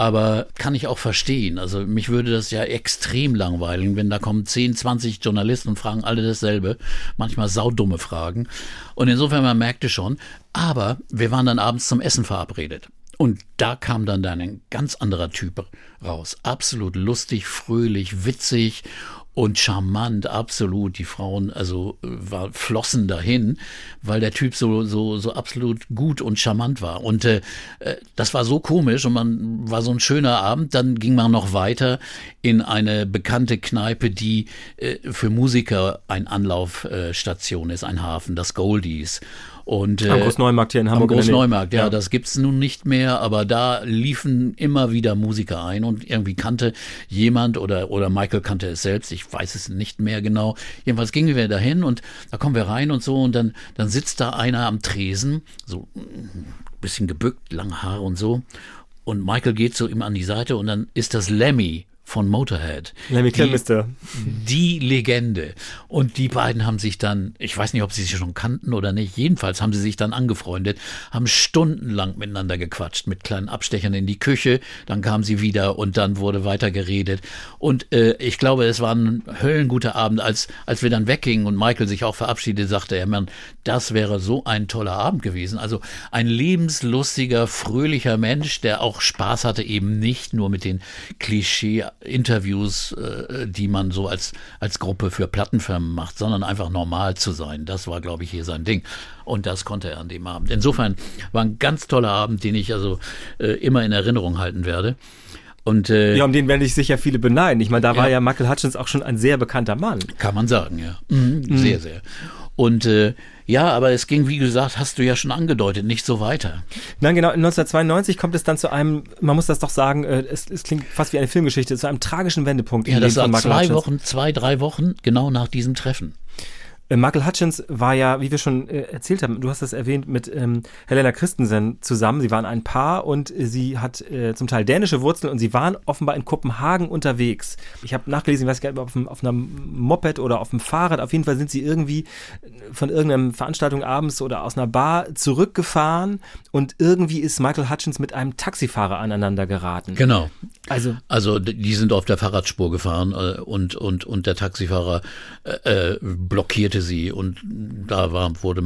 aber kann ich auch verstehen. Also mich würde das ja extrem langweilen, wenn da kommen 10, 20 Journalisten und fragen alle dasselbe, manchmal saudumme Fragen. Und insofern, man merkte schon, aber wir waren dann abends zum Essen verabredet. Und da kam dann, dann ein ganz anderer Typ raus. Absolut lustig, fröhlich, witzig und charmant, absolut. Die Frauen, also war, flossen dahin, weil der Typ so, so, so absolut gut und charmant war. Und äh, äh, das war so komisch und man war so ein schöner Abend. Dann ging man noch weiter in eine bekannte Kneipe, die äh, für Musiker ein Anlaufstation ist, ein Hafen, das Goldies. Und, am Großneumarkt hier in Hamburg. Am Großneumarkt, ja, ja, das gibt's nun nicht mehr, aber da liefen immer wieder Musiker ein und irgendwie kannte jemand oder, oder Michael kannte es selbst, ich weiß es nicht mehr genau. Jedenfalls gingen wir dahin und da kommen wir rein und so und dann, dann sitzt da einer am Tresen, so ein bisschen gebückt, lange Haare und so. Und Michael geht so ihm an die Seite und dann ist das Lemmy von Motorhead. Lemmy Kilmister. Die Legende. Und die beiden haben sich dann, ich weiß nicht, ob sie sich schon kannten oder nicht, jedenfalls haben sie sich dann angefreundet, haben stundenlang miteinander gequatscht, mit kleinen Abstechern in die Küche, dann kamen sie wieder und dann wurde weiter geredet. Und äh, ich glaube, es war ein höllenguter Abend, als, als wir dann weggingen und Michael sich auch verabschiedete, sagte er, man, das wäre so ein toller Abend gewesen. Also ein lebenslustiger, fröhlicher Mensch, der auch Spaß hatte, eben nicht nur mit den Klischee Interviews, äh, die man so als, als Gruppe für Plattenfirmen macht, sondern einfach normal zu sein. Das war, glaube ich, hier sein Ding. Und das konnte er an dem Abend. Insofern war ein ganz toller Abend, den ich also äh, immer in Erinnerung halten werde. Und, äh, ja, um den werde ich sicher viele beneiden. Ich meine, da ja. war ja Michael Hutchins auch schon ein sehr bekannter Mann. Kann man sagen, ja. Mhm, mhm. Sehr, sehr. Und äh, ja, aber es ging, wie gesagt, hast du ja schon angedeutet, nicht so weiter. Nein, genau. 1992 kommt es dann zu einem, man muss das doch sagen, äh, es, es klingt fast wie eine Filmgeschichte, zu einem tragischen Wendepunkt. Ja, das war zwei Wochen, zwei, drei Wochen genau nach diesem Treffen. Äh, Michael Hutchins war ja, wie wir schon äh, erzählt haben, du hast das erwähnt, mit ähm, Helena Christensen zusammen. Sie waren ein Paar und äh, sie hat äh, zum Teil dänische Wurzeln und sie waren offenbar in Kopenhagen unterwegs. Ich habe nachgelesen, ich weiß gar nicht, auf, auf einem Moped oder auf dem Fahrrad. Auf jeden Fall sind sie irgendwie von irgendeiner Veranstaltung abends oder aus einer Bar zurückgefahren und irgendwie ist Michael Hutchins mit einem Taxifahrer aneinander geraten. Genau. Also, also die sind auf der Fahrradspur gefahren äh, und, und, und der Taxifahrer äh, blockierte sie und da war, wurde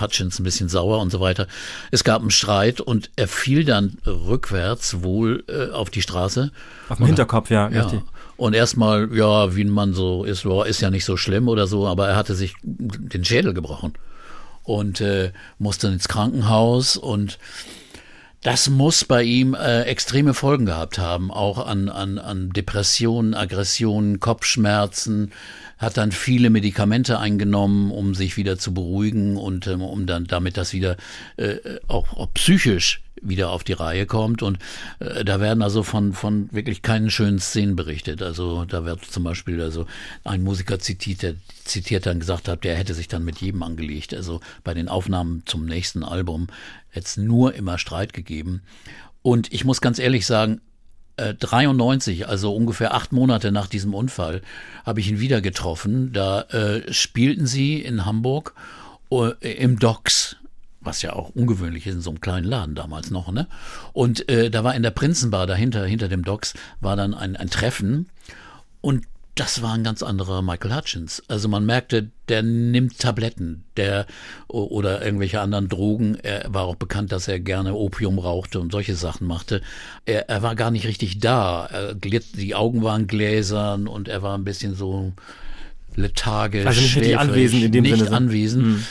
Hutchins ein bisschen sauer und so weiter. Es gab einen Streit und er fiel dann rückwärts wohl äh, auf die Straße. Auf dem Hinterkopf, ja, ja. Richtig. Und erstmal, ja, wie man so ist, war, ist ja nicht so schlimm oder so, aber er hatte sich den Schädel gebrochen und äh, musste ins Krankenhaus und das muss bei ihm äh, extreme Folgen gehabt haben, auch an, an, an Depressionen, Aggressionen, Kopfschmerzen, hat dann viele Medikamente eingenommen, um sich wieder zu beruhigen und ähm, um dann damit das wieder äh, auch, auch psychisch wieder auf die Reihe kommt. Und äh, da werden also von, von wirklich keinen schönen Szenen berichtet. Also da wird zum Beispiel also ein Musiker zitiert, der zitiert dann gesagt hat, der hätte sich dann mit jedem angelegt. Also bei den Aufnahmen zum nächsten Album hätte es nur immer Streit gegeben. Und ich muss ganz ehrlich sagen, 93, äh, also ungefähr acht Monate nach diesem Unfall, habe ich ihn wieder getroffen. Da äh, spielten sie in Hamburg uh, im Docks was ja auch ungewöhnlich ist in so einem kleinen Laden damals noch, ne? Und äh, da war in der Prinzenbar dahinter, hinter dem Docks, war dann ein, ein Treffen und das war ein ganz anderer Michael Hutchins. Also man merkte, der nimmt Tabletten, der oder irgendwelche anderen Drogen. Er war auch bekannt, dass er gerne Opium rauchte und solche Sachen machte. Er, er war gar nicht richtig da. Er glitt, die Augen waren gläsern und er war ein bisschen so lethargisch. Also nicht schläfrig, anwesend in dem nicht Sinne. anwesend. Hm.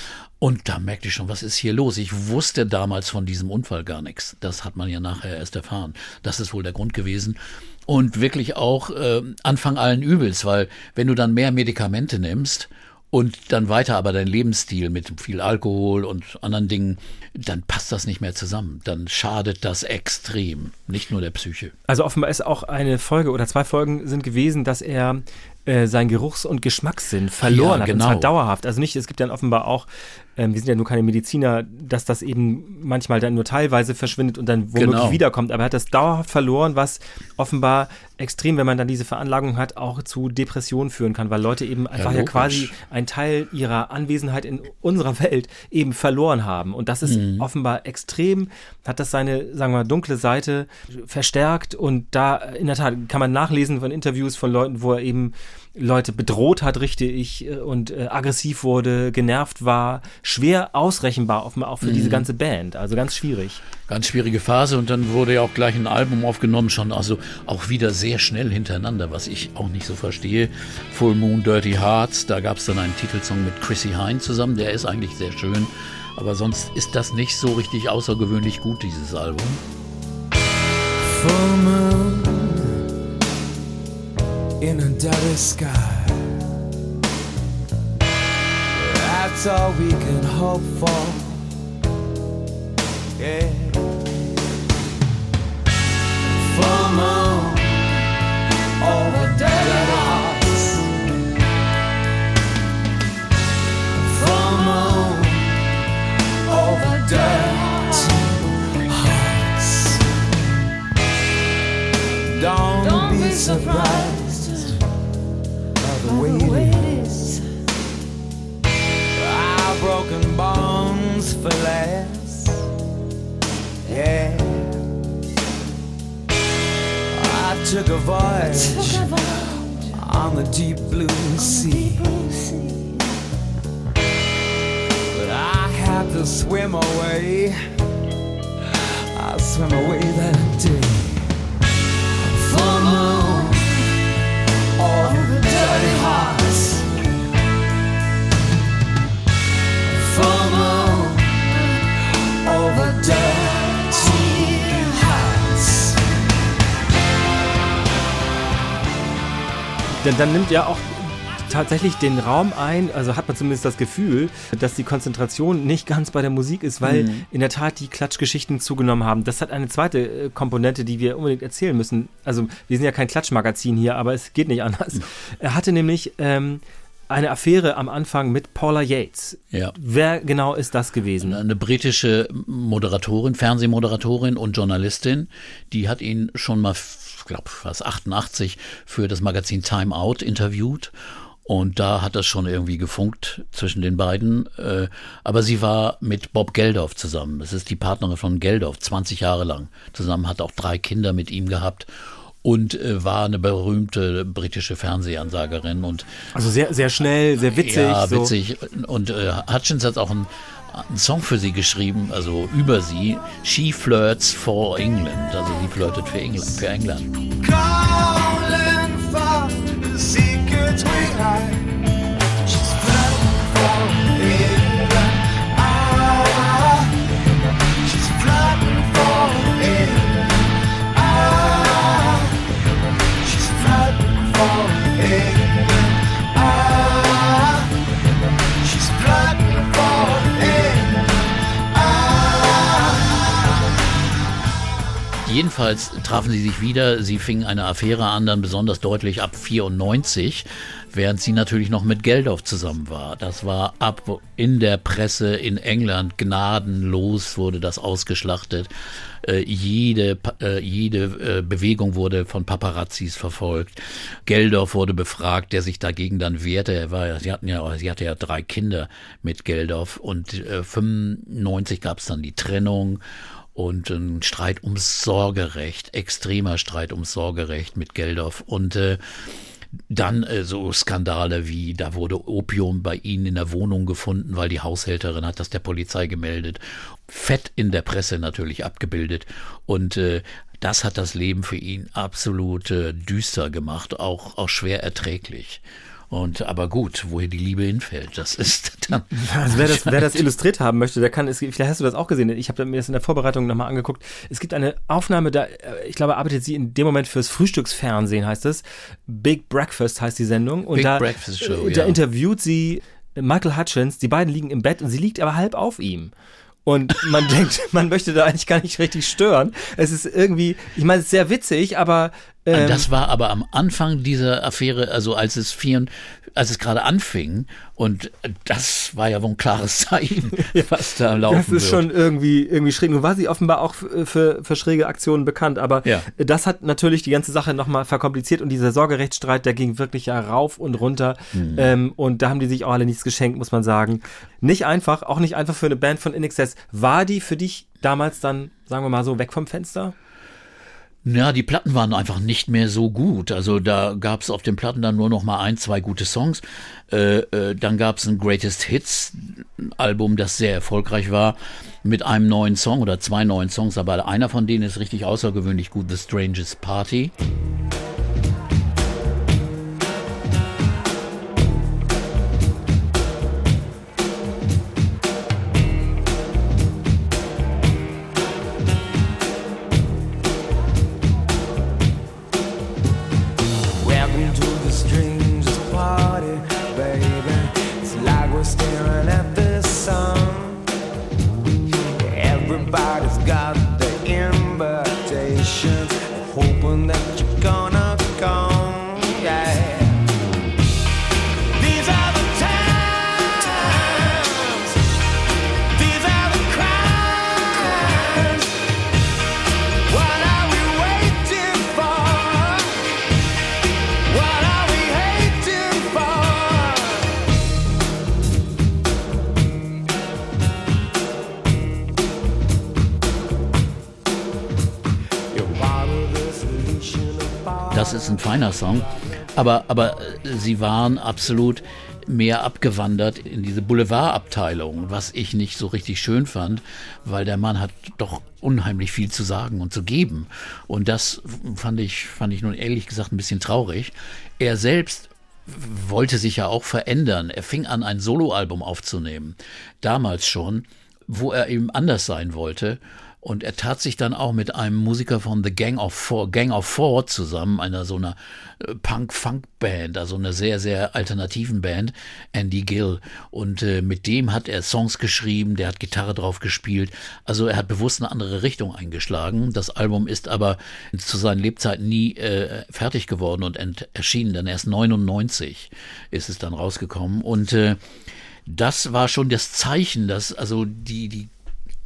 Und da merkte ich schon, was ist hier los? Ich wusste damals von diesem Unfall gar nichts. Das hat man ja nachher erst erfahren. Das ist wohl der Grund gewesen und wirklich auch äh, Anfang allen Übels, weil wenn du dann mehr Medikamente nimmst und dann weiter aber dein Lebensstil mit viel Alkohol und anderen Dingen, dann passt das nicht mehr zusammen. Dann schadet das extrem, nicht nur der Psyche. Also offenbar ist auch eine Folge oder zwei Folgen sind gewesen, dass er äh, sein Geruchs- und Geschmackssinn verloren ja, hat. Genau. Und zwar dauerhaft. Also nicht, es gibt dann offenbar auch ähm, wir sind ja nur keine Mediziner, dass das eben manchmal dann nur teilweise verschwindet und dann womöglich genau. wiederkommt. Aber er hat das dauerhaft verloren, was offenbar extrem, wenn man dann diese Veranlagung hat, auch zu Depressionen führen kann, weil Leute eben einfach ja, ja quasi einen Teil ihrer Anwesenheit in unserer Welt eben verloren haben. Und das ist mhm. offenbar extrem, hat das seine, sagen wir mal, dunkle Seite verstärkt. Und da in der Tat kann man nachlesen von Interviews von Leuten, wo er eben Leute bedroht hat, richtig, äh, und äh, aggressiv wurde, genervt war, schwer ausrechenbar, offenbar auch für mhm. diese ganze Band. Also ganz schwierig. Ganz schwierige Phase und dann wurde ja auch gleich ein Album aufgenommen, schon also auch wieder sehr schnell hintereinander, was ich auch nicht so verstehe. Full Moon, Dirty Hearts, da gab es dann einen Titelsong mit Chrissy Hine zusammen, der ist eigentlich sehr schön, aber sonst ist das nicht so richtig außergewöhnlich gut, dieses Album. Full Moon in a dirty sky. That's all we can hope for. Yeah. Full moon over dirty hearts. Full moon over dirty hearts. Don't, Don't be surprised swim away. I swim away Denn dann nimmt ja auch tatsächlich den Raum ein, also hat man zumindest das Gefühl, dass die Konzentration nicht ganz bei der Musik ist, weil mhm. in der Tat die Klatschgeschichten zugenommen haben. Das hat eine zweite äh, Komponente, die wir unbedingt erzählen müssen. Also wir sind ja kein Klatschmagazin hier, aber es geht nicht anders. Mhm. Er hatte nämlich ähm, eine Affäre am Anfang mit Paula Yates. Ja. Wer genau ist das gewesen? Eine britische Moderatorin, Fernsehmoderatorin und Journalistin, die hat ihn schon mal, glaube, was 88 für das Magazin Time Out interviewt und da hat das schon irgendwie gefunkt zwischen den beiden. Äh, aber sie war mit Bob Geldof zusammen. Das ist die Partnerin von Geldof, 20 Jahre lang zusammen, hat auch drei Kinder mit ihm gehabt und äh, war eine berühmte britische Fernsehansagerin und also sehr sehr schnell, sehr witzig. Ja, witzig. So. Und äh, Hutchins hat auch einen, einen Song für sie geschrieben, also über sie. She flirts for England, also sie flirtet für England. Für England. Jedenfalls trafen sie sich wieder. Sie fingen eine Affäre an, dann besonders deutlich ab 94, während sie natürlich noch mit Geldof zusammen war. Das war ab in der Presse in England gnadenlos wurde das ausgeschlachtet. Äh, jede äh, jede äh, Bewegung wurde von Paparazzis verfolgt. Geldof wurde befragt, der sich dagegen dann wehrte. Er war, sie hatten ja, sie hatte ja drei Kinder mit Geldof und äh, 95 gab es dann die Trennung und ein Streit ums Sorgerecht, extremer Streit ums Sorgerecht mit Geldof und äh, dann äh, so Skandale wie, da wurde Opium bei ihnen in der Wohnung gefunden, weil die Haushälterin hat das der Polizei gemeldet. Fett in der Presse natürlich abgebildet. Und äh, das hat das Leben für ihn absolut äh, düster gemacht, auch, auch schwer erträglich. Und aber gut, woher die Liebe hinfällt, das ist dann. Also wer das, wer das illustriert haben möchte, der kann, es, vielleicht hast du das auch gesehen. Ich habe mir das in der Vorbereitung nochmal angeguckt. Es gibt eine Aufnahme, da, äh, ich glaube, arbeitet sie in dem Moment fürs Frühstücksfernsehen, heißt es. Big Breakfast heißt die Sendung. Und Big da, Breakfast Show. Da ja. interviewt sie Michael Hutchins. Die beiden liegen im Bett und sie liegt aber halb auf ihm. Und man denkt, man möchte da eigentlich gar nicht richtig stören. Es ist irgendwie, ich meine, es ist sehr witzig, aber ähm, das war aber am Anfang dieser Affäre, also als es vier, als es gerade anfing, und das war ja wohl ein klares Zeichen, was da laufen Das ist wird. schon irgendwie, irgendwie schräg. Nun war sie offenbar auch für, für schräge Aktionen bekannt, aber ja. das hat natürlich die ganze Sache nochmal verkompliziert und dieser Sorgerechtsstreit, der ging wirklich ja rauf und runter. Mhm. Ähm, und da haben die sich auch alle nichts geschenkt, muss man sagen. Nicht einfach, auch nicht einfach für eine Band von InXS. War die für dich damals dann, sagen wir mal so, weg vom Fenster? Ja, die Platten waren einfach nicht mehr so gut. Also da gab es auf den Platten dann nur noch mal ein, zwei gute Songs. Äh, äh, dann gab es ein Greatest Hits Album, das sehr erfolgreich war, mit einem neuen Song oder zwei neuen Songs. Aber einer von denen ist richtig außergewöhnlich gut, The Strangest Party. Feiner Song. Aber, aber äh, sie waren absolut mehr abgewandert in diese Boulevardabteilung, was ich nicht so richtig schön fand, weil der Mann hat doch unheimlich viel zu sagen und zu geben. Und das fand ich, fand ich nun ehrlich gesagt ein bisschen traurig. Er selbst wollte sich ja auch verändern. Er fing an, ein Soloalbum aufzunehmen. Damals schon, wo er eben anders sein wollte. Und er tat sich dann auch mit einem Musiker von The Gang of Four, Gang of Four zusammen, einer so einer äh, Punk-Funk-Band, also einer sehr, sehr alternativen Band, Andy Gill. Und äh, mit dem hat er Songs geschrieben, der hat Gitarre drauf gespielt. Also er hat bewusst eine andere Richtung eingeschlagen. Das Album ist aber zu seinen Lebzeiten nie äh, fertig geworden und erschienen. Dann erst 99 ist es dann rausgekommen. Und äh, das war schon das Zeichen, dass also die, die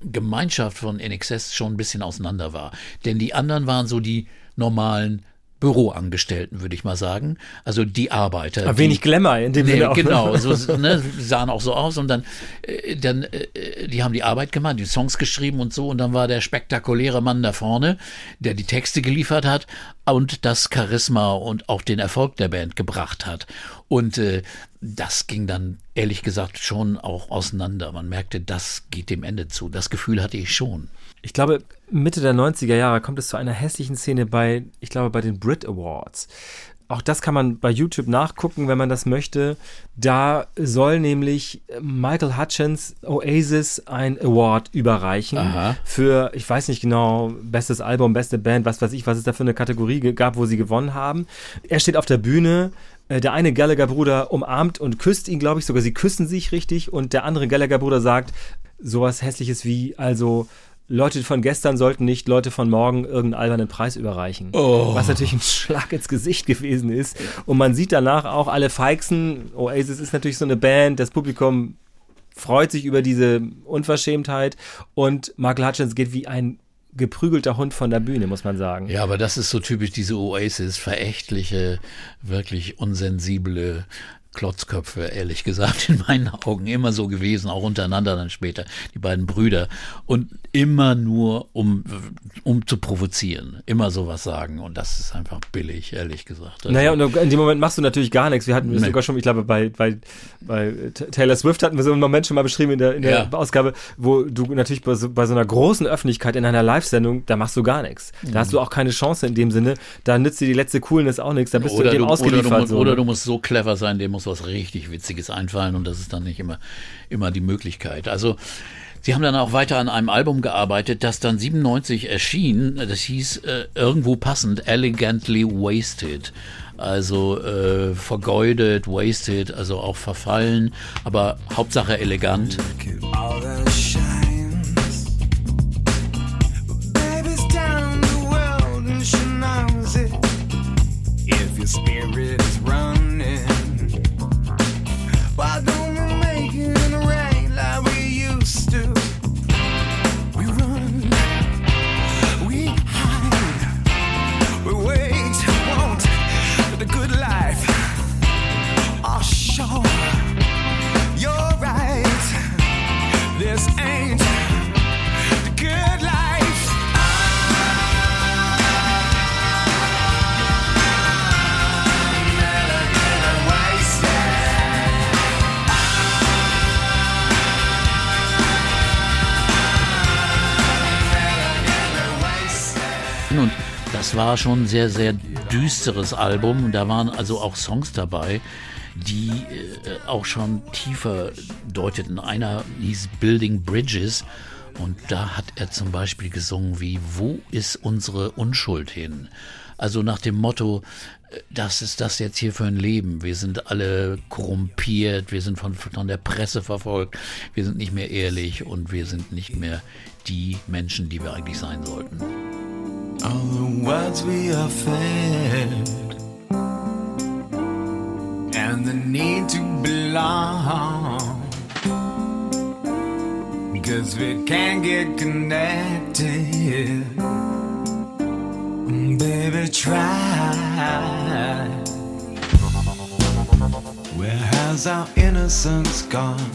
Gemeinschaft von NXS schon ein bisschen auseinander war. Denn die anderen waren so die normalen Büroangestellten, würde ich mal sagen. Also die Arbeiter. Aber wenig Glamour in dem nee, Sinne auch. Genau, so, ne, sahen auch so aus und dann, äh, dann äh, die haben die Arbeit gemacht, die Songs geschrieben und so und dann war der spektakuläre Mann da vorne, der die Texte geliefert hat und das Charisma und auch den Erfolg der Band gebracht hat. Und äh, das ging dann ehrlich gesagt schon auch auseinander. Man merkte, das geht dem Ende zu. Das Gefühl hatte ich schon. Ich glaube, Mitte der 90er Jahre kommt es zu einer hässlichen Szene bei, ich glaube, bei den Brit Awards. Auch das kann man bei YouTube nachgucken, wenn man das möchte. Da soll nämlich Michael Hutchins Oasis ein Award überreichen Aha. für, ich weiß nicht genau, bestes Album, beste Band, was weiß ich, was es da für eine Kategorie gab, wo sie gewonnen haben. Er steht auf der Bühne, der eine Gallagher-Bruder umarmt und küsst ihn, glaube ich, sogar sie küssen sich richtig und der andere Gallagher-Bruder sagt sowas hässliches wie, also Leute von gestern sollten nicht Leute von morgen irgendeinen albernen Preis überreichen. Was natürlich ein Schlag ins Gesicht gewesen ist. Und man sieht danach auch alle Feixen. Oasis ist natürlich so eine Band, das Publikum freut sich über diese Unverschämtheit und Michael Hutchins geht wie ein geprügelter Hund von der Bühne, muss man sagen. Ja, aber das ist so typisch diese Oasis, verächtliche, wirklich unsensible Klotzköpfe, ehrlich gesagt, in meinen Augen immer so gewesen, auch untereinander dann später, die beiden Brüder. Und immer nur, um, um zu provozieren, immer sowas sagen. Und das ist einfach billig, ehrlich gesagt. Also, Naja, und in dem Moment machst du natürlich gar nichts. Wir hatten Nee. sogar schon, ich glaube, bei, bei, bei Taylor Swift hatten wir so einen Moment schon mal beschrieben in der, in der Ja. Ausgabe, wo du natürlich bei so, bei so einer großen Öffentlichkeit in einer Live-Sendung, da machst du gar nichts. Da hast du auch keine Chance in dem Sinne. Da nützt dir die letzte Coolness auch nichts. Da bist oder, du dem du, oder, ausgeliefert. du, musst- so, oder ne? du musst so clever sein, dem muss was richtig Witziges einfallen und das ist dann nicht immer, immer die Möglichkeit. Also Sie haben dann auch weiter an einem Album gearbeitet, das dann 97 erschien. Das hieß äh, irgendwo passend Elegantly Wasted. Also äh, vergeudet, wasted, also auch verfallen, aber Hauptsache elegant. Und das war schon ein sehr, sehr düsteres Album. Da waren also auch Songs dabei, die äh, auch schon tiefer deuteten. Einer hieß Building Bridges. Und da hat er zum Beispiel gesungen wie, wo ist unsere Unschuld hin? Also nach dem Motto, äh, das ist das jetzt hier für ein Leben. Wir sind alle korrumpiert, wir sind von, von der Presse verfolgt, wir sind nicht mehr ehrlich und wir sind nicht mehr die Menschen, die wir eigentlich sein sollten. All the words we are fed, and the need to belong. Cause we can't get connected. Baby, try. Where has our innocence gone?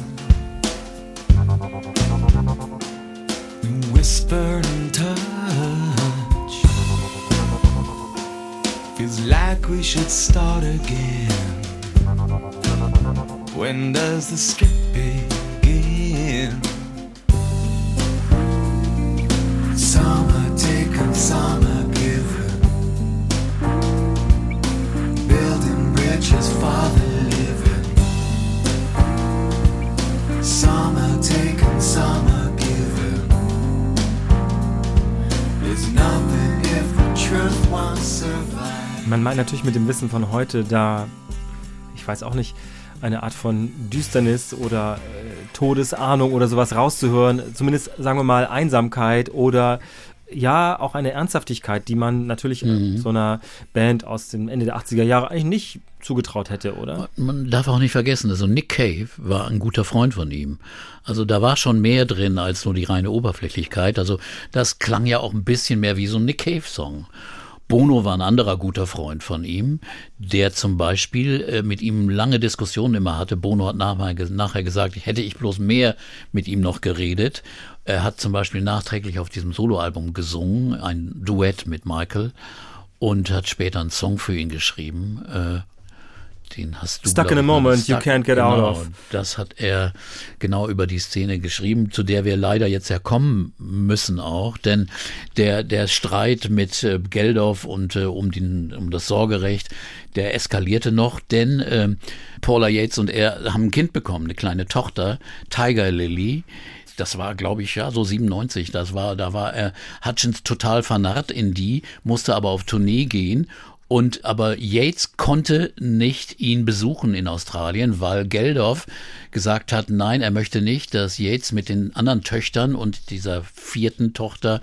Whisper Feels like we should start again. When does the strip begin? Meint natürlich mit dem Wissen von heute da, ich weiß auch nicht, eine Art von Düsternis oder äh, Todesahnung oder sowas rauszuhören. Zumindest, sagen wir mal, Einsamkeit oder ja, auch eine Ernsthaftigkeit, die man natürlich Mhm. so einer Band aus dem Ende der 80er Jahre eigentlich nicht zugetraut hätte, oder? Man darf auch nicht vergessen, also Nick Cave war ein guter Freund von ihm. Also da war schon mehr drin als nur die reine Oberflächlichkeit. Also das klang ja auch ein bisschen mehr wie so ein Nick Cave-Song. Bono war ein anderer guter Freund von ihm, der zum Beispiel äh, mit ihm lange Diskussionen immer hatte. Bono hat nachher, nachher gesagt, hätte ich bloß mehr mit ihm noch geredet. Er hat zum Beispiel nachträglich auf diesem Soloalbum gesungen, ein Duett mit Michael und hat später einen Song für ihn geschrieben. Äh, den hast du. Stuck in a moment you can't get out genau, of. Das hat er genau über die Szene geschrieben, zu der wir leider jetzt ja kommen müssen auch, denn der der Streit mit äh, Geldorf und äh, um den um das Sorgerecht, der eskalierte noch, denn äh, Paula Yates und er haben ein Kind bekommen, eine kleine Tochter, Tiger Lily. Das war, glaube ich, ja, so 97. Das war, da war er Hutchins total vernarrt in die, musste aber auf Tournee gehen und aber Yates konnte nicht ihn besuchen in Australien, weil Geldorf gesagt hat, nein, er möchte nicht, dass Yates mit den anderen Töchtern und dieser vierten Tochter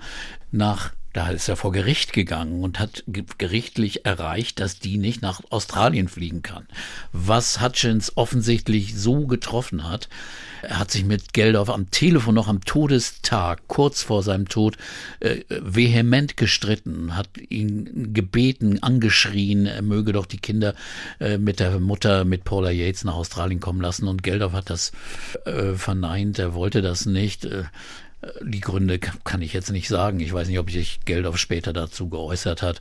nach da ist er vor Gericht gegangen und hat ge- gerichtlich erreicht, dass die nicht nach Australien fliegen kann. Was Hutchins offensichtlich so getroffen hat, er hat sich mit Geldorf am Telefon noch am Todestag, kurz vor seinem Tod, äh, vehement gestritten, hat ihn gebeten, angeschrien, er möge doch die Kinder äh, mit der Mutter, mit Paula Yates nach Australien kommen lassen. Und Geldorf hat das äh, verneint, er wollte das nicht. Die Gründe kann ich jetzt nicht sagen. Ich weiß nicht, ob sich Geldorf später dazu geäußert hat.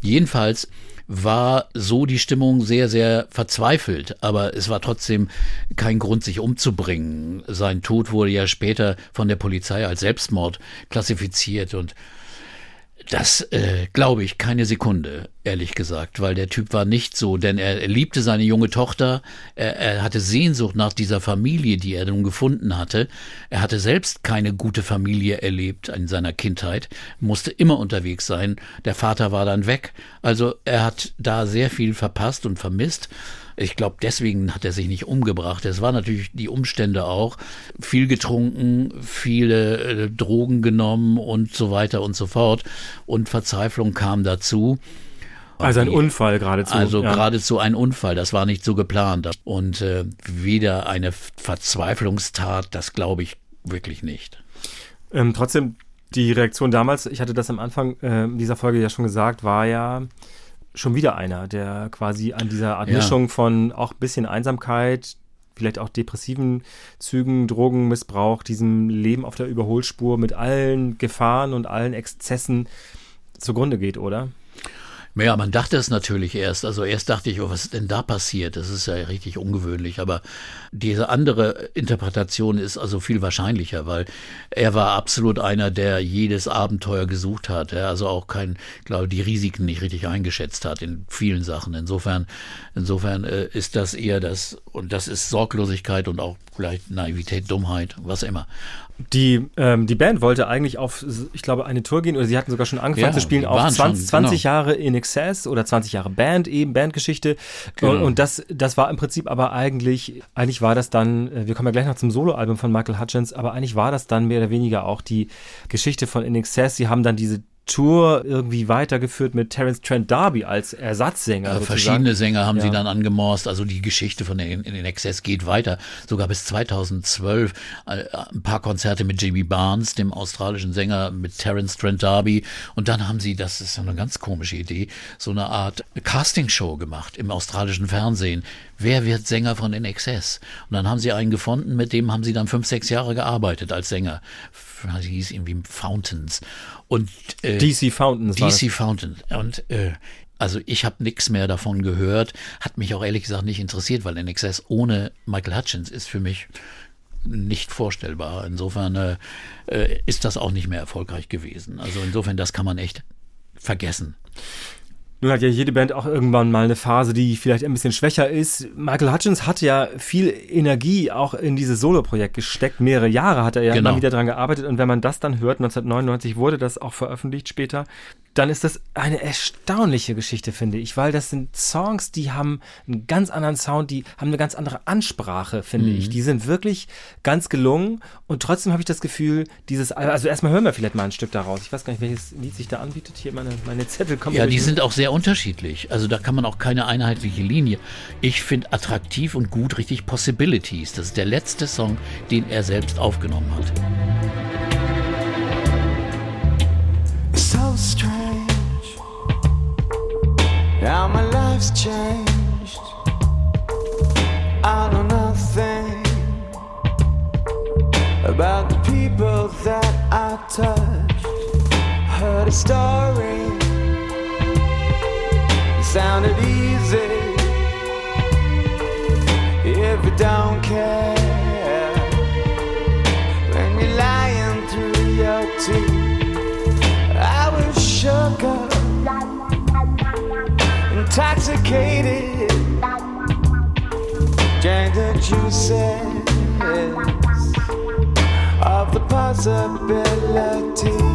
Jedenfalls war so die Stimmung sehr, sehr verzweifelt, aber es war trotzdem kein Grund, sich umzubringen. Sein Tod wurde ja später von der Polizei als Selbstmord klassifiziert und das äh, glaube ich keine Sekunde, ehrlich gesagt, weil der Typ war nicht so, denn er, liebte seine junge Tochter, er, er hatte Sehnsucht nach dieser Familie, die er nun gefunden hatte. Er hatte selbst keine gute Familie erlebt in seiner Kindheit, musste immer unterwegs sein. Der Vater war dann weg. Also er hat da sehr viel verpasst und vermisst. Ich glaube, deswegen hat er sich nicht umgebracht. Es waren natürlich die Umstände auch. Viel getrunken, viele äh, Drogen genommen und so weiter und so fort. Und Verzweiflung kam dazu. Also ein Unfall geradezu. Also ja. geradezu ein Unfall, das war nicht so geplant. Und äh, wieder eine Verzweiflungstat, das glaube ich wirklich nicht. Ähm, trotzdem, die Reaktion damals, ich hatte das am Anfang äh, dieser Folge ja schon gesagt, war ja schon wieder einer, der quasi an dieser Art Ja. Mischung von auch ein bisschen Einsamkeit, vielleicht auch depressiven Zügen, Drogenmissbrauch, diesem Leben auf der Überholspur mit allen Gefahren und allen Exzessen zugrunde geht, oder? Ja, man dachte es natürlich erst. Also erst dachte ich, oh, was ist denn da passiert? Das ist ja richtig ungewöhnlich. Aber diese andere Interpretation ist also viel wahrscheinlicher, weil er war absolut einer, der jedes Abenteuer gesucht hat. Er also auch kein, glaube die Risiken nicht richtig eingeschätzt hat in vielen Sachen. Insofern, insofern äh, ist das eher das und das ist Sorglosigkeit und auch vielleicht Naivität, Dummheit, was immer. Die, ähm, die Band wollte eigentlich auf, ich glaube, eine Tour gehen oder sie hatten sogar schon angefangen Ja, zu spielen auf waren 20, schon, 20 genau. Jahre in Excess oder 20 Jahre Band eben, Bandgeschichte. Genau. Und, und das, das war im Prinzip aber eigentlich, eigentlich war das dann, äh, wir kommen ja gleich noch zum Soloalbum von Michael Hutchins, aber eigentlich war das dann mehr oder weniger auch die Geschichte von In Excess. Sie haben dann diese Tour irgendwie weitergeführt mit Terence Trent D'Arby als Ersatzsänger. Also verschiedene Sänger haben ja. sie dann angemorst. Also die Geschichte von den, in den Exzess geht weiter. Sogar bis 2012 äh, ein paar Konzerte mit Jimmy Barnes, dem australischen Sänger, mit Terence Trent D'Arby. Und dann haben sie, das ist eine ganz komische Idee, so eine Art Castingshow gemacht im australischen Fernsehen. Wer wird Sänger von den Exzess? Und dann haben sie einen gefunden, mit dem haben sie dann fünf, sechs Jahre gearbeitet als Sänger. Sie hieß irgendwie Fountains. Und äh, DC Fountains. DC Fountains. Und äh, also ich habe nichts mehr davon gehört, hat mich auch ehrlich gesagt nicht interessiert, weil NXS ohne Michael Hutchins ist für mich nicht vorstellbar. Insofern äh, äh, ist das auch nicht mehr erfolgreich gewesen. Also insofern, das kann man echt vergessen. Nun hat ja jede Band auch irgendwann mal eine Phase, die vielleicht ein bisschen schwächer ist. Michael Hutchins hat ja viel Energie auch in dieses Solo-Projekt gesteckt. Mehrere Jahre hat er ja genau. immer wieder dran gearbeitet. Und wenn man das dann hört, 1999 wurde das auch veröffentlicht später, dann ist das eine erstaunliche Geschichte, finde ich, weil das sind Songs, die haben einen ganz anderen Sound, die haben eine ganz andere Ansprache, finde mhm. ich. Die sind wirklich ganz gelungen und trotzdem habe ich das Gefühl, dieses, also erstmal hören wir vielleicht mal ein Stück daraus. Ich weiß gar nicht, welches Lied sich da anbietet. Hier meine, meine Zettel kommen. Ja, die sind auch sehr unterschiedlich. Also da kann man auch keine einheitliche Linie. Ich finde attraktiv und gut richtig Possibilities. Das ist der letzte Song, den er selbst aufgenommen hat. So strange. Now my life's changed. I know nothing about the people that I touched. Heard a story, it sounded easy. If you don't care, intoxicated. Drank the juices of the possibility.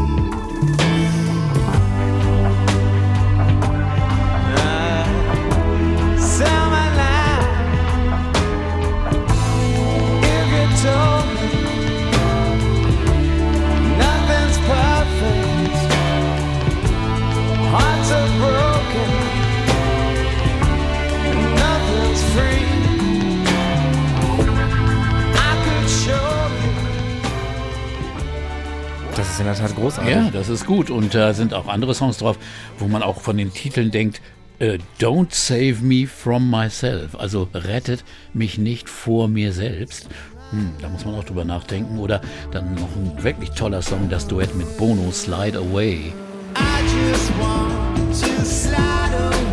Ist in der Tat großartig. Ja, das ist gut. Und da sind auch andere Songs drauf, wo man auch von den Titeln denkt, äh, Don't save me from myself. Also rettet mich nicht vor mir selbst. Hm, da muss man auch drüber nachdenken. Oder dann noch ein wirklich toller Song, das Duett mit Bono, Slide Away. I just want to slide away.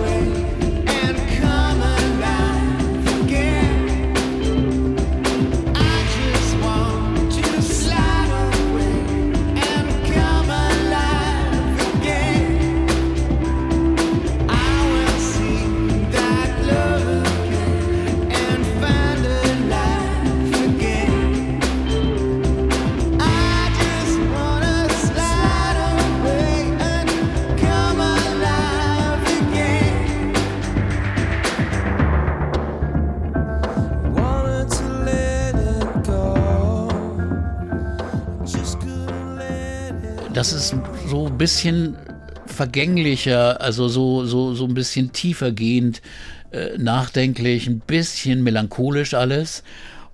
Bisschen vergänglicher, also so, so, so ein bisschen tiefer gehend, äh, nachdenklich, ein bisschen melancholisch alles.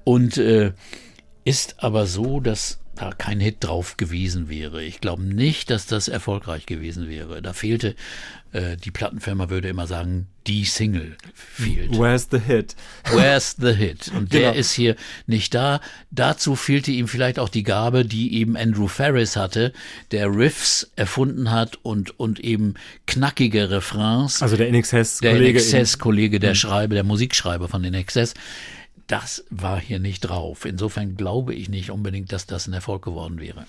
Und äh, ist aber so, dass da kein Hit drauf gewesen wäre. Ich glaube nicht, dass das erfolgreich gewesen wäre. Da fehlte, äh, die Plattenfirma würde immer sagen, die Single fehlt. Where's the hit? Where's the hit? Und der genau. ist hier nicht da. Dazu fehlte ihm vielleicht auch die Gabe, die eben Andrew Ferris hatte, der Riffs erfunden hat und, und eben knackige Refrains. Also der NXS-Kollege. Der NXS-Kollege, der mhm. Schreiber, der Musikschreiber von NXS das war hier nicht drauf. Insofern glaube ich nicht unbedingt, dass das ein Erfolg geworden wäre.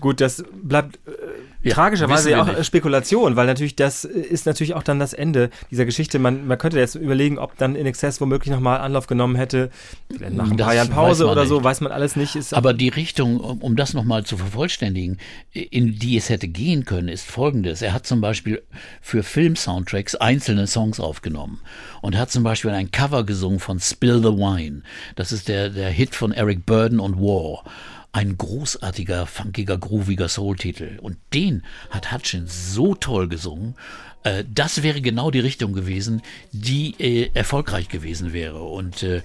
Gut, das bleibt äh, ja, tragischerweise auch nicht. Spekulation, weil natürlich das ist natürlich auch dann das Ende dieser Geschichte. Man, man könnte jetzt überlegen, ob dann In Excess womöglich nochmal Anlauf genommen hätte, nach ein das paar Jahren Pause oder so, weiß man alles nicht. Ist Aber die Richtung, um, um das nochmal zu vervollständigen, in die es hätte gehen können, ist folgendes. Er hat zum Beispiel für Film-Soundtracks einzelne Songs aufgenommen und hat zum Beispiel ein Cover gesungen von Spill the Wine. Das ist der, der Hit von Eric Burden und War. Ein großartiger, funkiger, grooviger Soul-Titel. Und den hat Hutchins so toll gesungen. Äh, das wäre genau die Richtung gewesen, die äh, erfolgreich gewesen wäre. Und äh,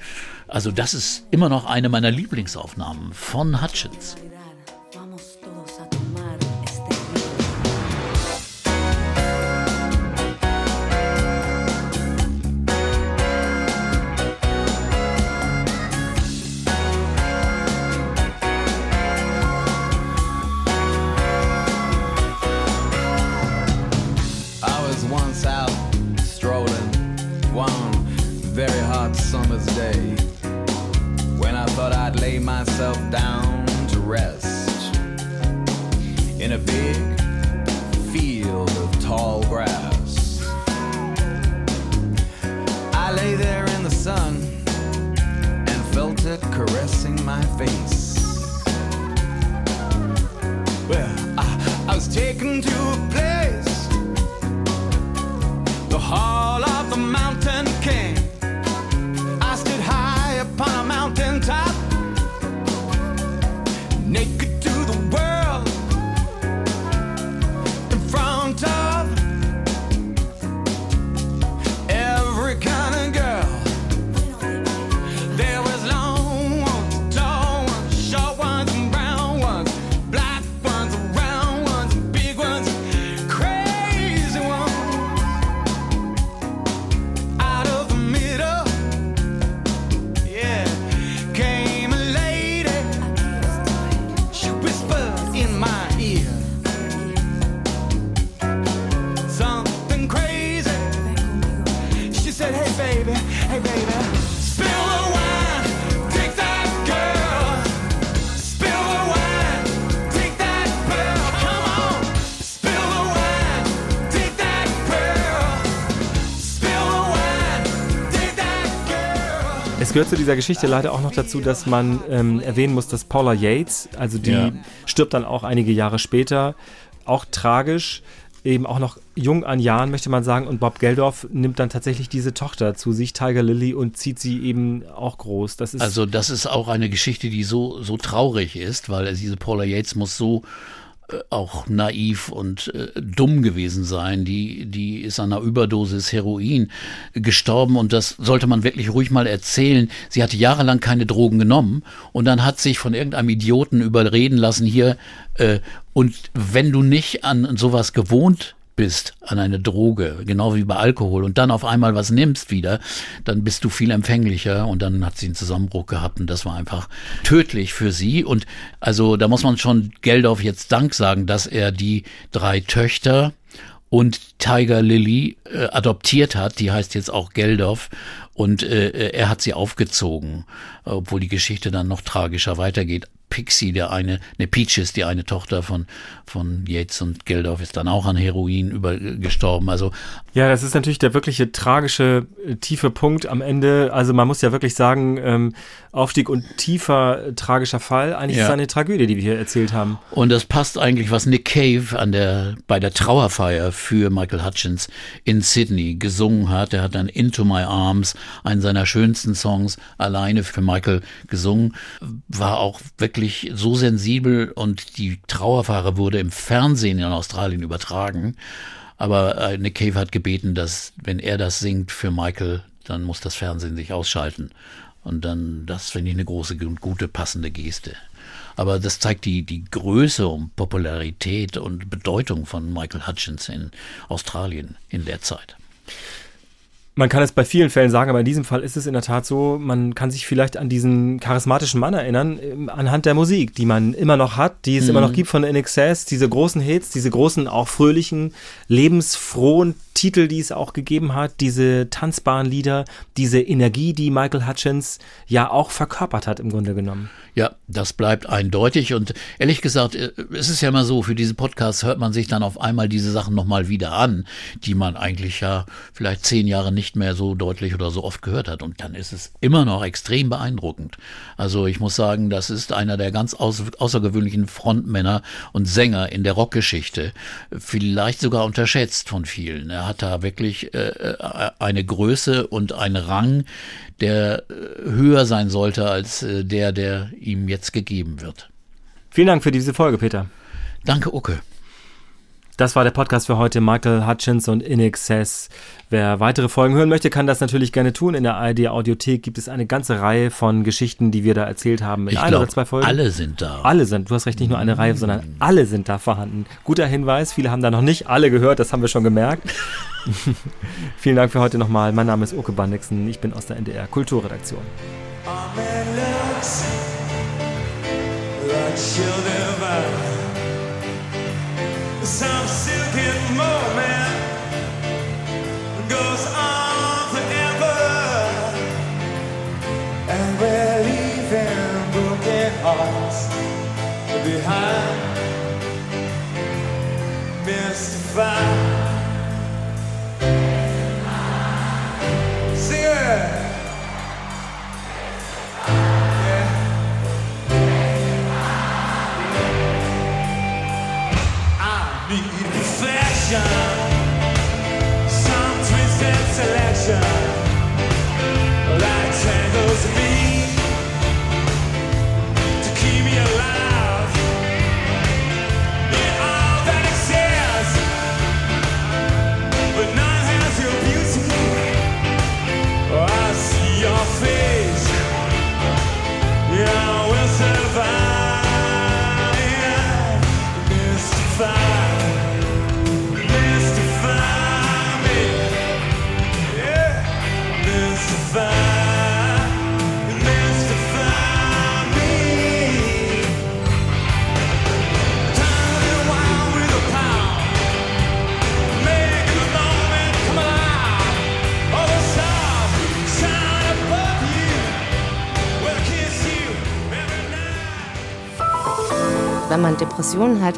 also das ist immer noch eine meiner Lieblingsaufnahmen von Hutchins. myself down to rest in a big field of tall grass. I lay there in the sun and felt it caressing my face. Well, I, I was taken to a place, the hall of the mountain. Dieser Geschichte leider auch noch dazu, dass man ähm, erwähnen muss, dass Paula Yates, also die ja. stirbt dann auch einige Jahre später, auch tragisch, eben auch noch jung an Jahren, möchte man sagen. Und Bob Geldorf nimmt dann tatsächlich diese Tochter zu sich, Tiger Lily, und zieht sie eben auch groß. Das ist also das ist auch eine Geschichte, die so, so traurig ist, weil diese Paula Yates muss so auch naiv und äh, dumm gewesen sein. Die, die ist an einer Überdosis Heroin gestorben und das sollte man wirklich ruhig mal erzählen. Sie hatte jahrelang keine Drogen genommen und dann hat sich von irgendeinem Idioten überreden lassen hier äh, und wenn du nicht an sowas gewohnt bist an eine Droge, genau wie bei Alkohol, und dann auf einmal was nimmst wieder, dann bist du viel empfänglicher und dann hat sie einen Zusammenbruch gehabt und das war einfach tödlich für sie. Und also da muss man schon Geldorf jetzt Dank sagen, dass er die drei Töchter und Tiger Lily äh, adoptiert hat, die heißt jetzt auch Geldorf und äh, er hat sie aufgezogen, obwohl die Geschichte dann noch tragischer weitergeht. Pixie, der eine, ne Peaches, die eine Tochter von, von Yates und Geldorf, ist dann auch an Heroin über, gestorben. Also ja, das ist natürlich der wirkliche tragische äh, tiefe Punkt am Ende. Also man muss ja wirklich sagen, ähm, Aufstieg und tiefer äh, tragischer Fall. Eigentlich ja. ist es eine Tragödie, die wir hier erzählt haben. Und das passt eigentlich, was Nick Cave an der bei der Trauerfeier für Michael Hutchins in Sydney gesungen hat. Er hat dann Into My Arms, einen seiner schönsten Songs, alleine für Michael gesungen. War auch wirklich so sensibel und die Trauerfeier wurde im Fernsehen in Australien übertragen. Aber äh, Nick Cave hat gebeten, dass wenn er das singt für Michael, dann muss das Fernsehen sich ausschalten. Und dann, das finde ich eine große und gute, passende Geste. Aber das zeigt die, die Größe und Popularität und Bedeutung von Michael Hutchins in Australien in der Zeit. Man kann es bei vielen Fällen sagen, aber in diesem Fall ist es in der Tat so, man kann sich vielleicht an diesen charismatischen Mann erinnern, ähm, anhand der Musik, die man immer noch hat, die es mhm. immer noch gibt von NXS, diese großen Hits, diese großen, auch fröhlichen, lebensfrohen Titel, die es auch gegeben hat, diese tanzbaren Lieder, diese Energie, die Michael Hutchins ja auch verkörpert hat im Grunde genommen. Ja, das bleibt eindeutig und ehrlich gesagt, äh, es ist ja immer so, für diese Podcasts hört man sich dann auf einmal diese Sachen nochmal wieder an, die man eigentlich ja vielleicht zehn Jahre nicht mehr so deutlich oder so oft gehört hat und dann ist es immer noch extrem beeindruckend. Also ich muss sagen, das ist einer der ganz außergewöhnlichen Frontmänner und Sänger in der Rockgeschichte, vielleicht sogar unterschätzt von vielen. Er hat da wirklich äh, äh eine Größe und einen Rang, der äh, höher sein sollte als äh, der, der ihm jetzt gegeben wird. Vielen Dank für diese Folge, Peter. Danke, Ucke. Das war der Podcast für heute. Michael Hutchins und In Excess. Wer weitere Folgen hören möchte, kann das natürlich gerne tun. In der ARD Audiothek gibt es eine ganze Reihe von Geschichten, die wir da erzählt haben. In ich ein glaub, oder zwei Folgen. Alle sind da. Alle sind. Du hast recht, nicht nur eine Reihe, sondern alle sind da vorhanden. Guter Hinweis. Viele haben da noch nicht alle gehört. Das haben wir schon gemerkt. Vielen Dank für heute nochmal. Mein Name ist Uke Bandixen. Ich bin aus der NDR Kulturredaktion. Amen looks like some silken moment goes on forever, and we're leaving broken hearts behind, mystified. Wenn man Depressionen hat,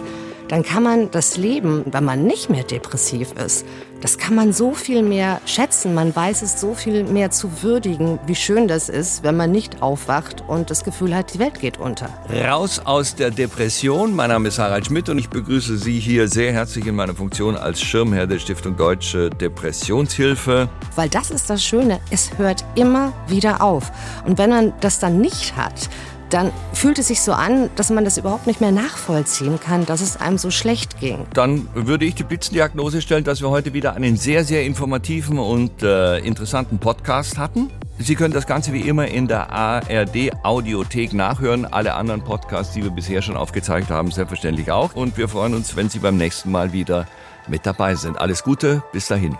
dann kann man das Leben, wenn man nicht mehr depressiv ist, das kann man so viel mehr schätzen. Man weiß es so viel mehr zu würdigen, wie schön das ist, wenn man nicht aufwacht und das Gefühl hat, die Welt geht unter. Raus aus der Depression. Mein Name ist Harald Schmidt und ich begrüße Sie hier sehr herzlich in meiner Funktion als Schirmherr der Stiftung Deutsche Depressionshilfe. Weil das ist das Schöne, es hört immer wieder auf. Und wenn man das dann nicht hat, dann fühlt es sich so an, dass man das überhaupt nicht mehr nachvollziehen kann, dass es einem so schlecht ging. Dann würde ich die Blitzendiagnose stellen, dass wir heute wieder einen sehr, sehr informativen und äh, interessanten Podcast hatten. Sie können das Ganze wie immer in der ARD Audiothek nachhören. Alle anderen Podcasts, die wir bisher schon aufgezeigt haben, selbstverständlich auch. Und wir freuen uns, wenn Sie beim nächsten Mal wieder mit dabei sind. Alles Gute, bis dahin.